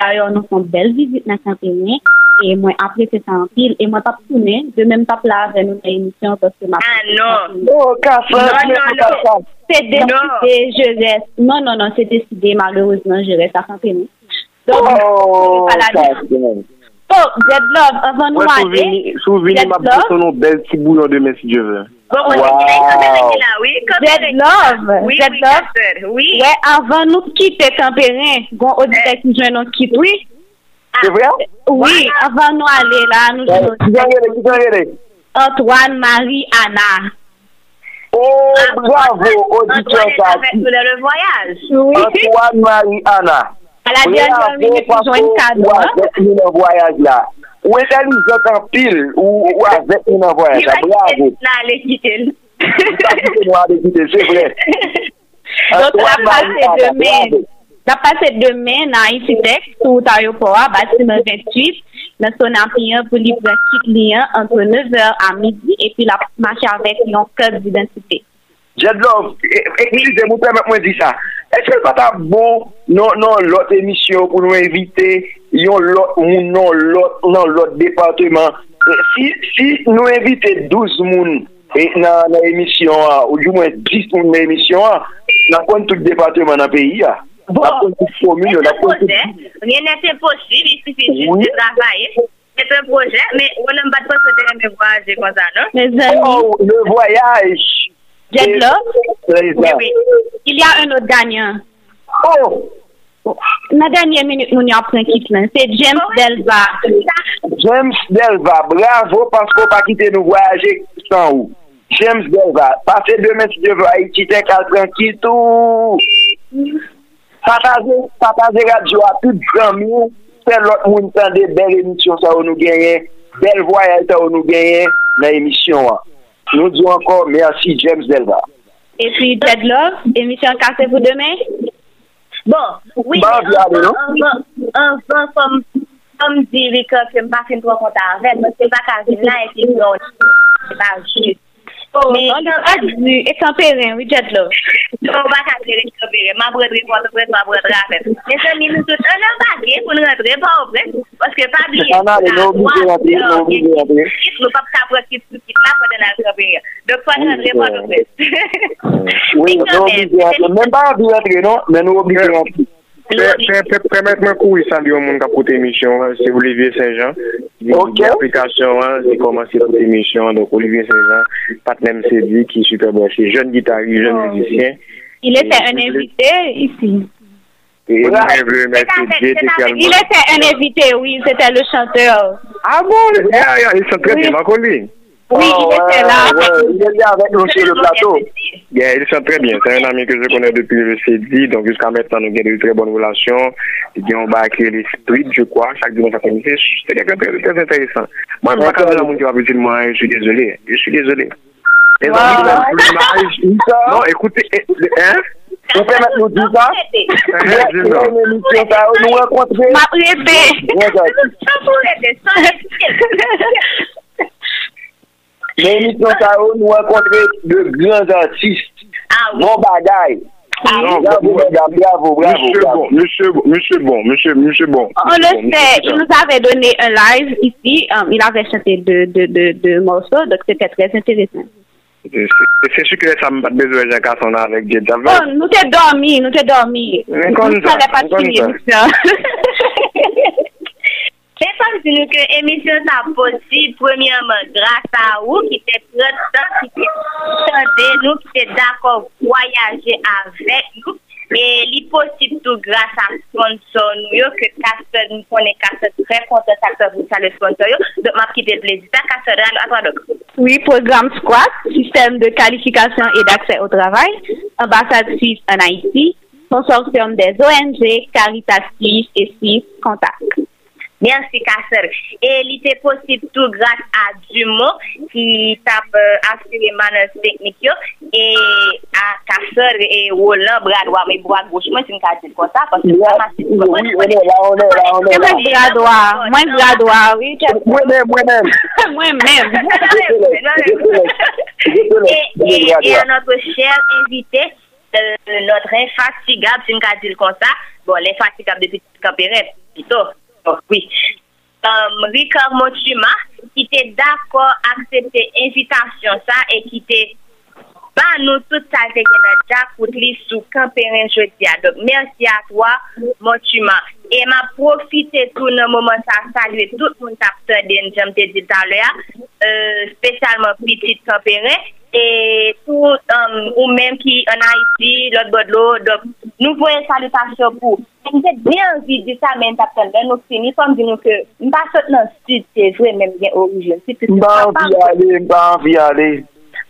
D'ailleurs, nous faisons une belle visite dans Saint-Pémy. E mwen aprese sa an pil, e mwen tap toune, de men tap la ave nou nan emisyon, paske ma... Ah, non! Oh, Kassan! Non, non, non! Se deside, je reste. Non, non, non, se deside, malheureusement, je reste a Saint-Pémy. Donc, Oh, pas! Bon, oh, Zed Love, anvan nou ane. Ouais, Souvini map de sonon bel ti bouyon de men si je ven. Bon, wow. Zed Love, oui, Zed oui, Love. Oui. Ouais, anvan nou kite Kamperin, gon odite ki jwen nou kite. Oui. Se vre? Ah, oui, anvan nou ale la. Ki jan yere, ki jan yere? Antoine Marie Anna. Oh, bravo, odite sa. Antoine est avec nous dans le voyage. Oui. Antoine Marie Anna. À la dernière minute, une cadeau. Ou nan voyaj la. Ou Il la. va Bravo. quitter quitter. Ave kite, se vre. Donc, Marie passe Anna, demain. bravo. La passe demain dans Aéroport, bâtiment 28. Nous sommes en pour livrer kit lien entre 9h à midi et puis la marche avec un code d'identité. Jedlov, eklize mou pèmèk mwen di sa. Eske l pata bon non, non, nan lot emisyon pou nou evite yon lot moun nan lot nan lot departement? Si, si nou evite 12 moun eh, nan emisyon a, ou di mwen 10 moun nan emisyon a, nan kon tout departement nan peyi a? Ah. Nan kon tout formule? Nan kon tout komi yo? Rien nete posib, isi fi jist de travaye. C'est un projet, mais on ne bat pas se terre me voyager comme ça, non? Mes amis. Oh, le voyage! Jed là. Oui, oui. Il y a un autre gagnant. Oh! Nan denye minute nou ni apren kit men Se James Delva. James Delva, bravo Pasko pa kite nou voyaje san ou James Delva, pase demen Si je vwa itite kalpren kit ou Pataze radio a tout Jamou, se lot moun Tande bel emisyon sa ou nou genyen Bel voyaje sa ou nou genyen Nan emisyon an Nous disons encore merci James Delva. Et puis Ted Love, émission cassée pour demain. Bon, oui. Bon, enfin, comme comme dit Rick, je ne pas faire trop contact avec, mais c'est pas qu'à venir là et puis non, c'est oh, pas juste. Mais on a vu et tempéré, oui, Ted Love. Non, on va pas dire tempéré, ma brède, ma brède, ma brède avec. Mais ça, nous tout on a bagué pour rentrer pas au vrai, parce que pas oublier. On a les ça, obligés moi, d'entrer, non, nous obligés d'entrer. Nous pas qu'à prendre qui tout qui là, pour nous récupérer. Donc, faut rentrer, pas au vrai. Oui, Mais nous quand obligés même, d'entrer. Même pas envie d'entrer, non, moun ka pote emisyon, c'est Olivier Saint-Jean. Ok. L'application, c'est commencé pote emisyon, donc Olivier Saint-Jean, patnem Sedi, qui est super branché, jeune guitariste, jeune musicien. Il était un invité ici. Et moi, je veux remercier Dieu, spécialement. Il était un invité, oui, c'était le chanteur. Ah bon? Yeah, yeah, il chante très bien, lui. Oui, il était là. Il était avec nous sur le plateau. Yeah, il chante très bien. C'est un ami que je connais depuis le CEDI. Donc, jusqu'à maintenant, nous avons de très bonnes relations. Il on va créer les streets, je crois. Chaque dimanche après-midi. C'est très, très intéressant. Moi, je ne pas qui va moi, je suis désolé. Je suis désolé. Non, écoutez, eh, hein? Hein. Ma nous rencontrer de grands artistes. Ah oui. Bon bagaille. Non, Bravo, bravo, bravo. Monsieur bravo. bon, monsieur bon, monsieur bon, monsieur, monsieur bon. On le sait, il nous avait donné un live ici. euh, il avait chanté deux de, de, de morceaux, donc c'était très intéressant. C'est sûr que ça m'a pas besoin de faire son avec Dieu. Oh, nous t'es dormi, nous t'es dormi. Nous comme ne pas comme fini ça. l'émission. C'est pas si nous que l'émission ça possible, premièrement, grâce à vous qui très temps, qui nous, qui était d'accord voyager avec il est possible tout grâce à sponsor nous, yo, nous connaissons Castor très content, Castor, vous savez le sponsor, yo. Donc, m'a quitté plaisir. Ça, Castor, à toi, donc. Oui, programme Squat, système de qualification et d'accès au travail, ambassade suisse en Haïti, consortium des ONG, Caritas Suisse et Suisse Contact. Merci, Castor. Et il était possible tout grâce à Dumont qui tape euh, assuré manœuvre technique et à Castor et Roland, bras droit, mais bras gauche. Moi, c'est une carte comme ça parce que Yeah. vraiment, c'est Oui, on est là, on est là, on est C'est là. moins bras droit, moins bras droit, oui. Moi-même, moi-même. Moi-même. et, à notre cher invité, euh, notre infatigable, on peut dire comme ça, bon, l'infatigable depuis plutôt, oui. Euh, Ricard Motuma ki te d'akor aksepte invitasyon sa e ki te ban nou tout sa te genan jak kout li sou kamperen jodia. Dok, mersi a toa, Motuma. E ma profite tou nan mouman sa salwe tout moun tapte den jom te di talya, spesyalman pitit kamperen, e tout um, ou menm ki an Haiti, lot bodlo, nou voye salutasyon pou. Mwen se dè anvi di sa men tapten den, nou fini fòm di nou ke mpa sot nan sud se jwè menm gen orijen. Mpa anvi ale, mpa anvi ale.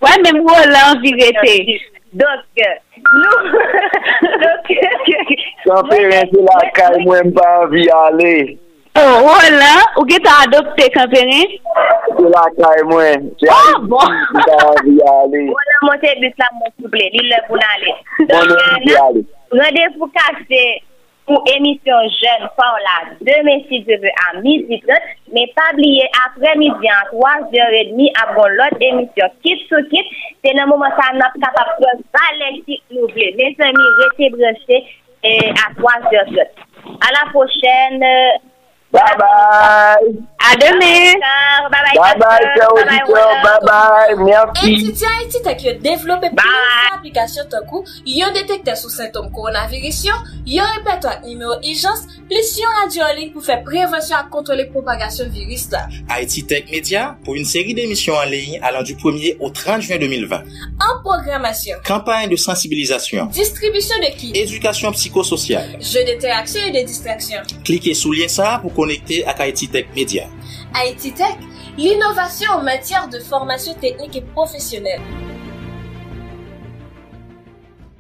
Wè menm wò l'anvi rete. Dok, nou... Dok... Sanpe rense la kaj mwen mpa anvi ale. Oh, wala, ou ge ta adopte kamperen? Se la kay mwen. Oh, bon. Wala monte bis la mwen souple, li le pou nale. Moun moun pou nale. Rendez-vous kase pou emisyon jen pa ou la deme si deve a midi 30, me pabliye apre midi an 3h30 ap lot emisyon kit sou kit, se nan mouman sa nap kapap kon valen kit nou vle. Men se mi rete breche a 3h30. A la pochen... Bye bye. A deme. Bye bye. Bye bye. Bye bye. Merci. Etiti Haiti tek yo devlope plis aplikasyon takou, yon detekte sou sintom koronavirisyon, yon repetwa ime ou ijans, plis yon radyolik pou fe prevensyon a kontrole propagasyon viris la. Haiti Tech Media pou yon seri demisyon anleyin alan du 1er au 30 juan 2020. An programasyon. Kampany de sensibilizasyon. Distribisyon de ki. Edukasyon psikososyal. Je de teraksyon e de distraksyon. Klike sou lien sa pou konekte ak Haiti Tech Media. Haiti Tech, l'innovation en matière de formation technique et professionnelle.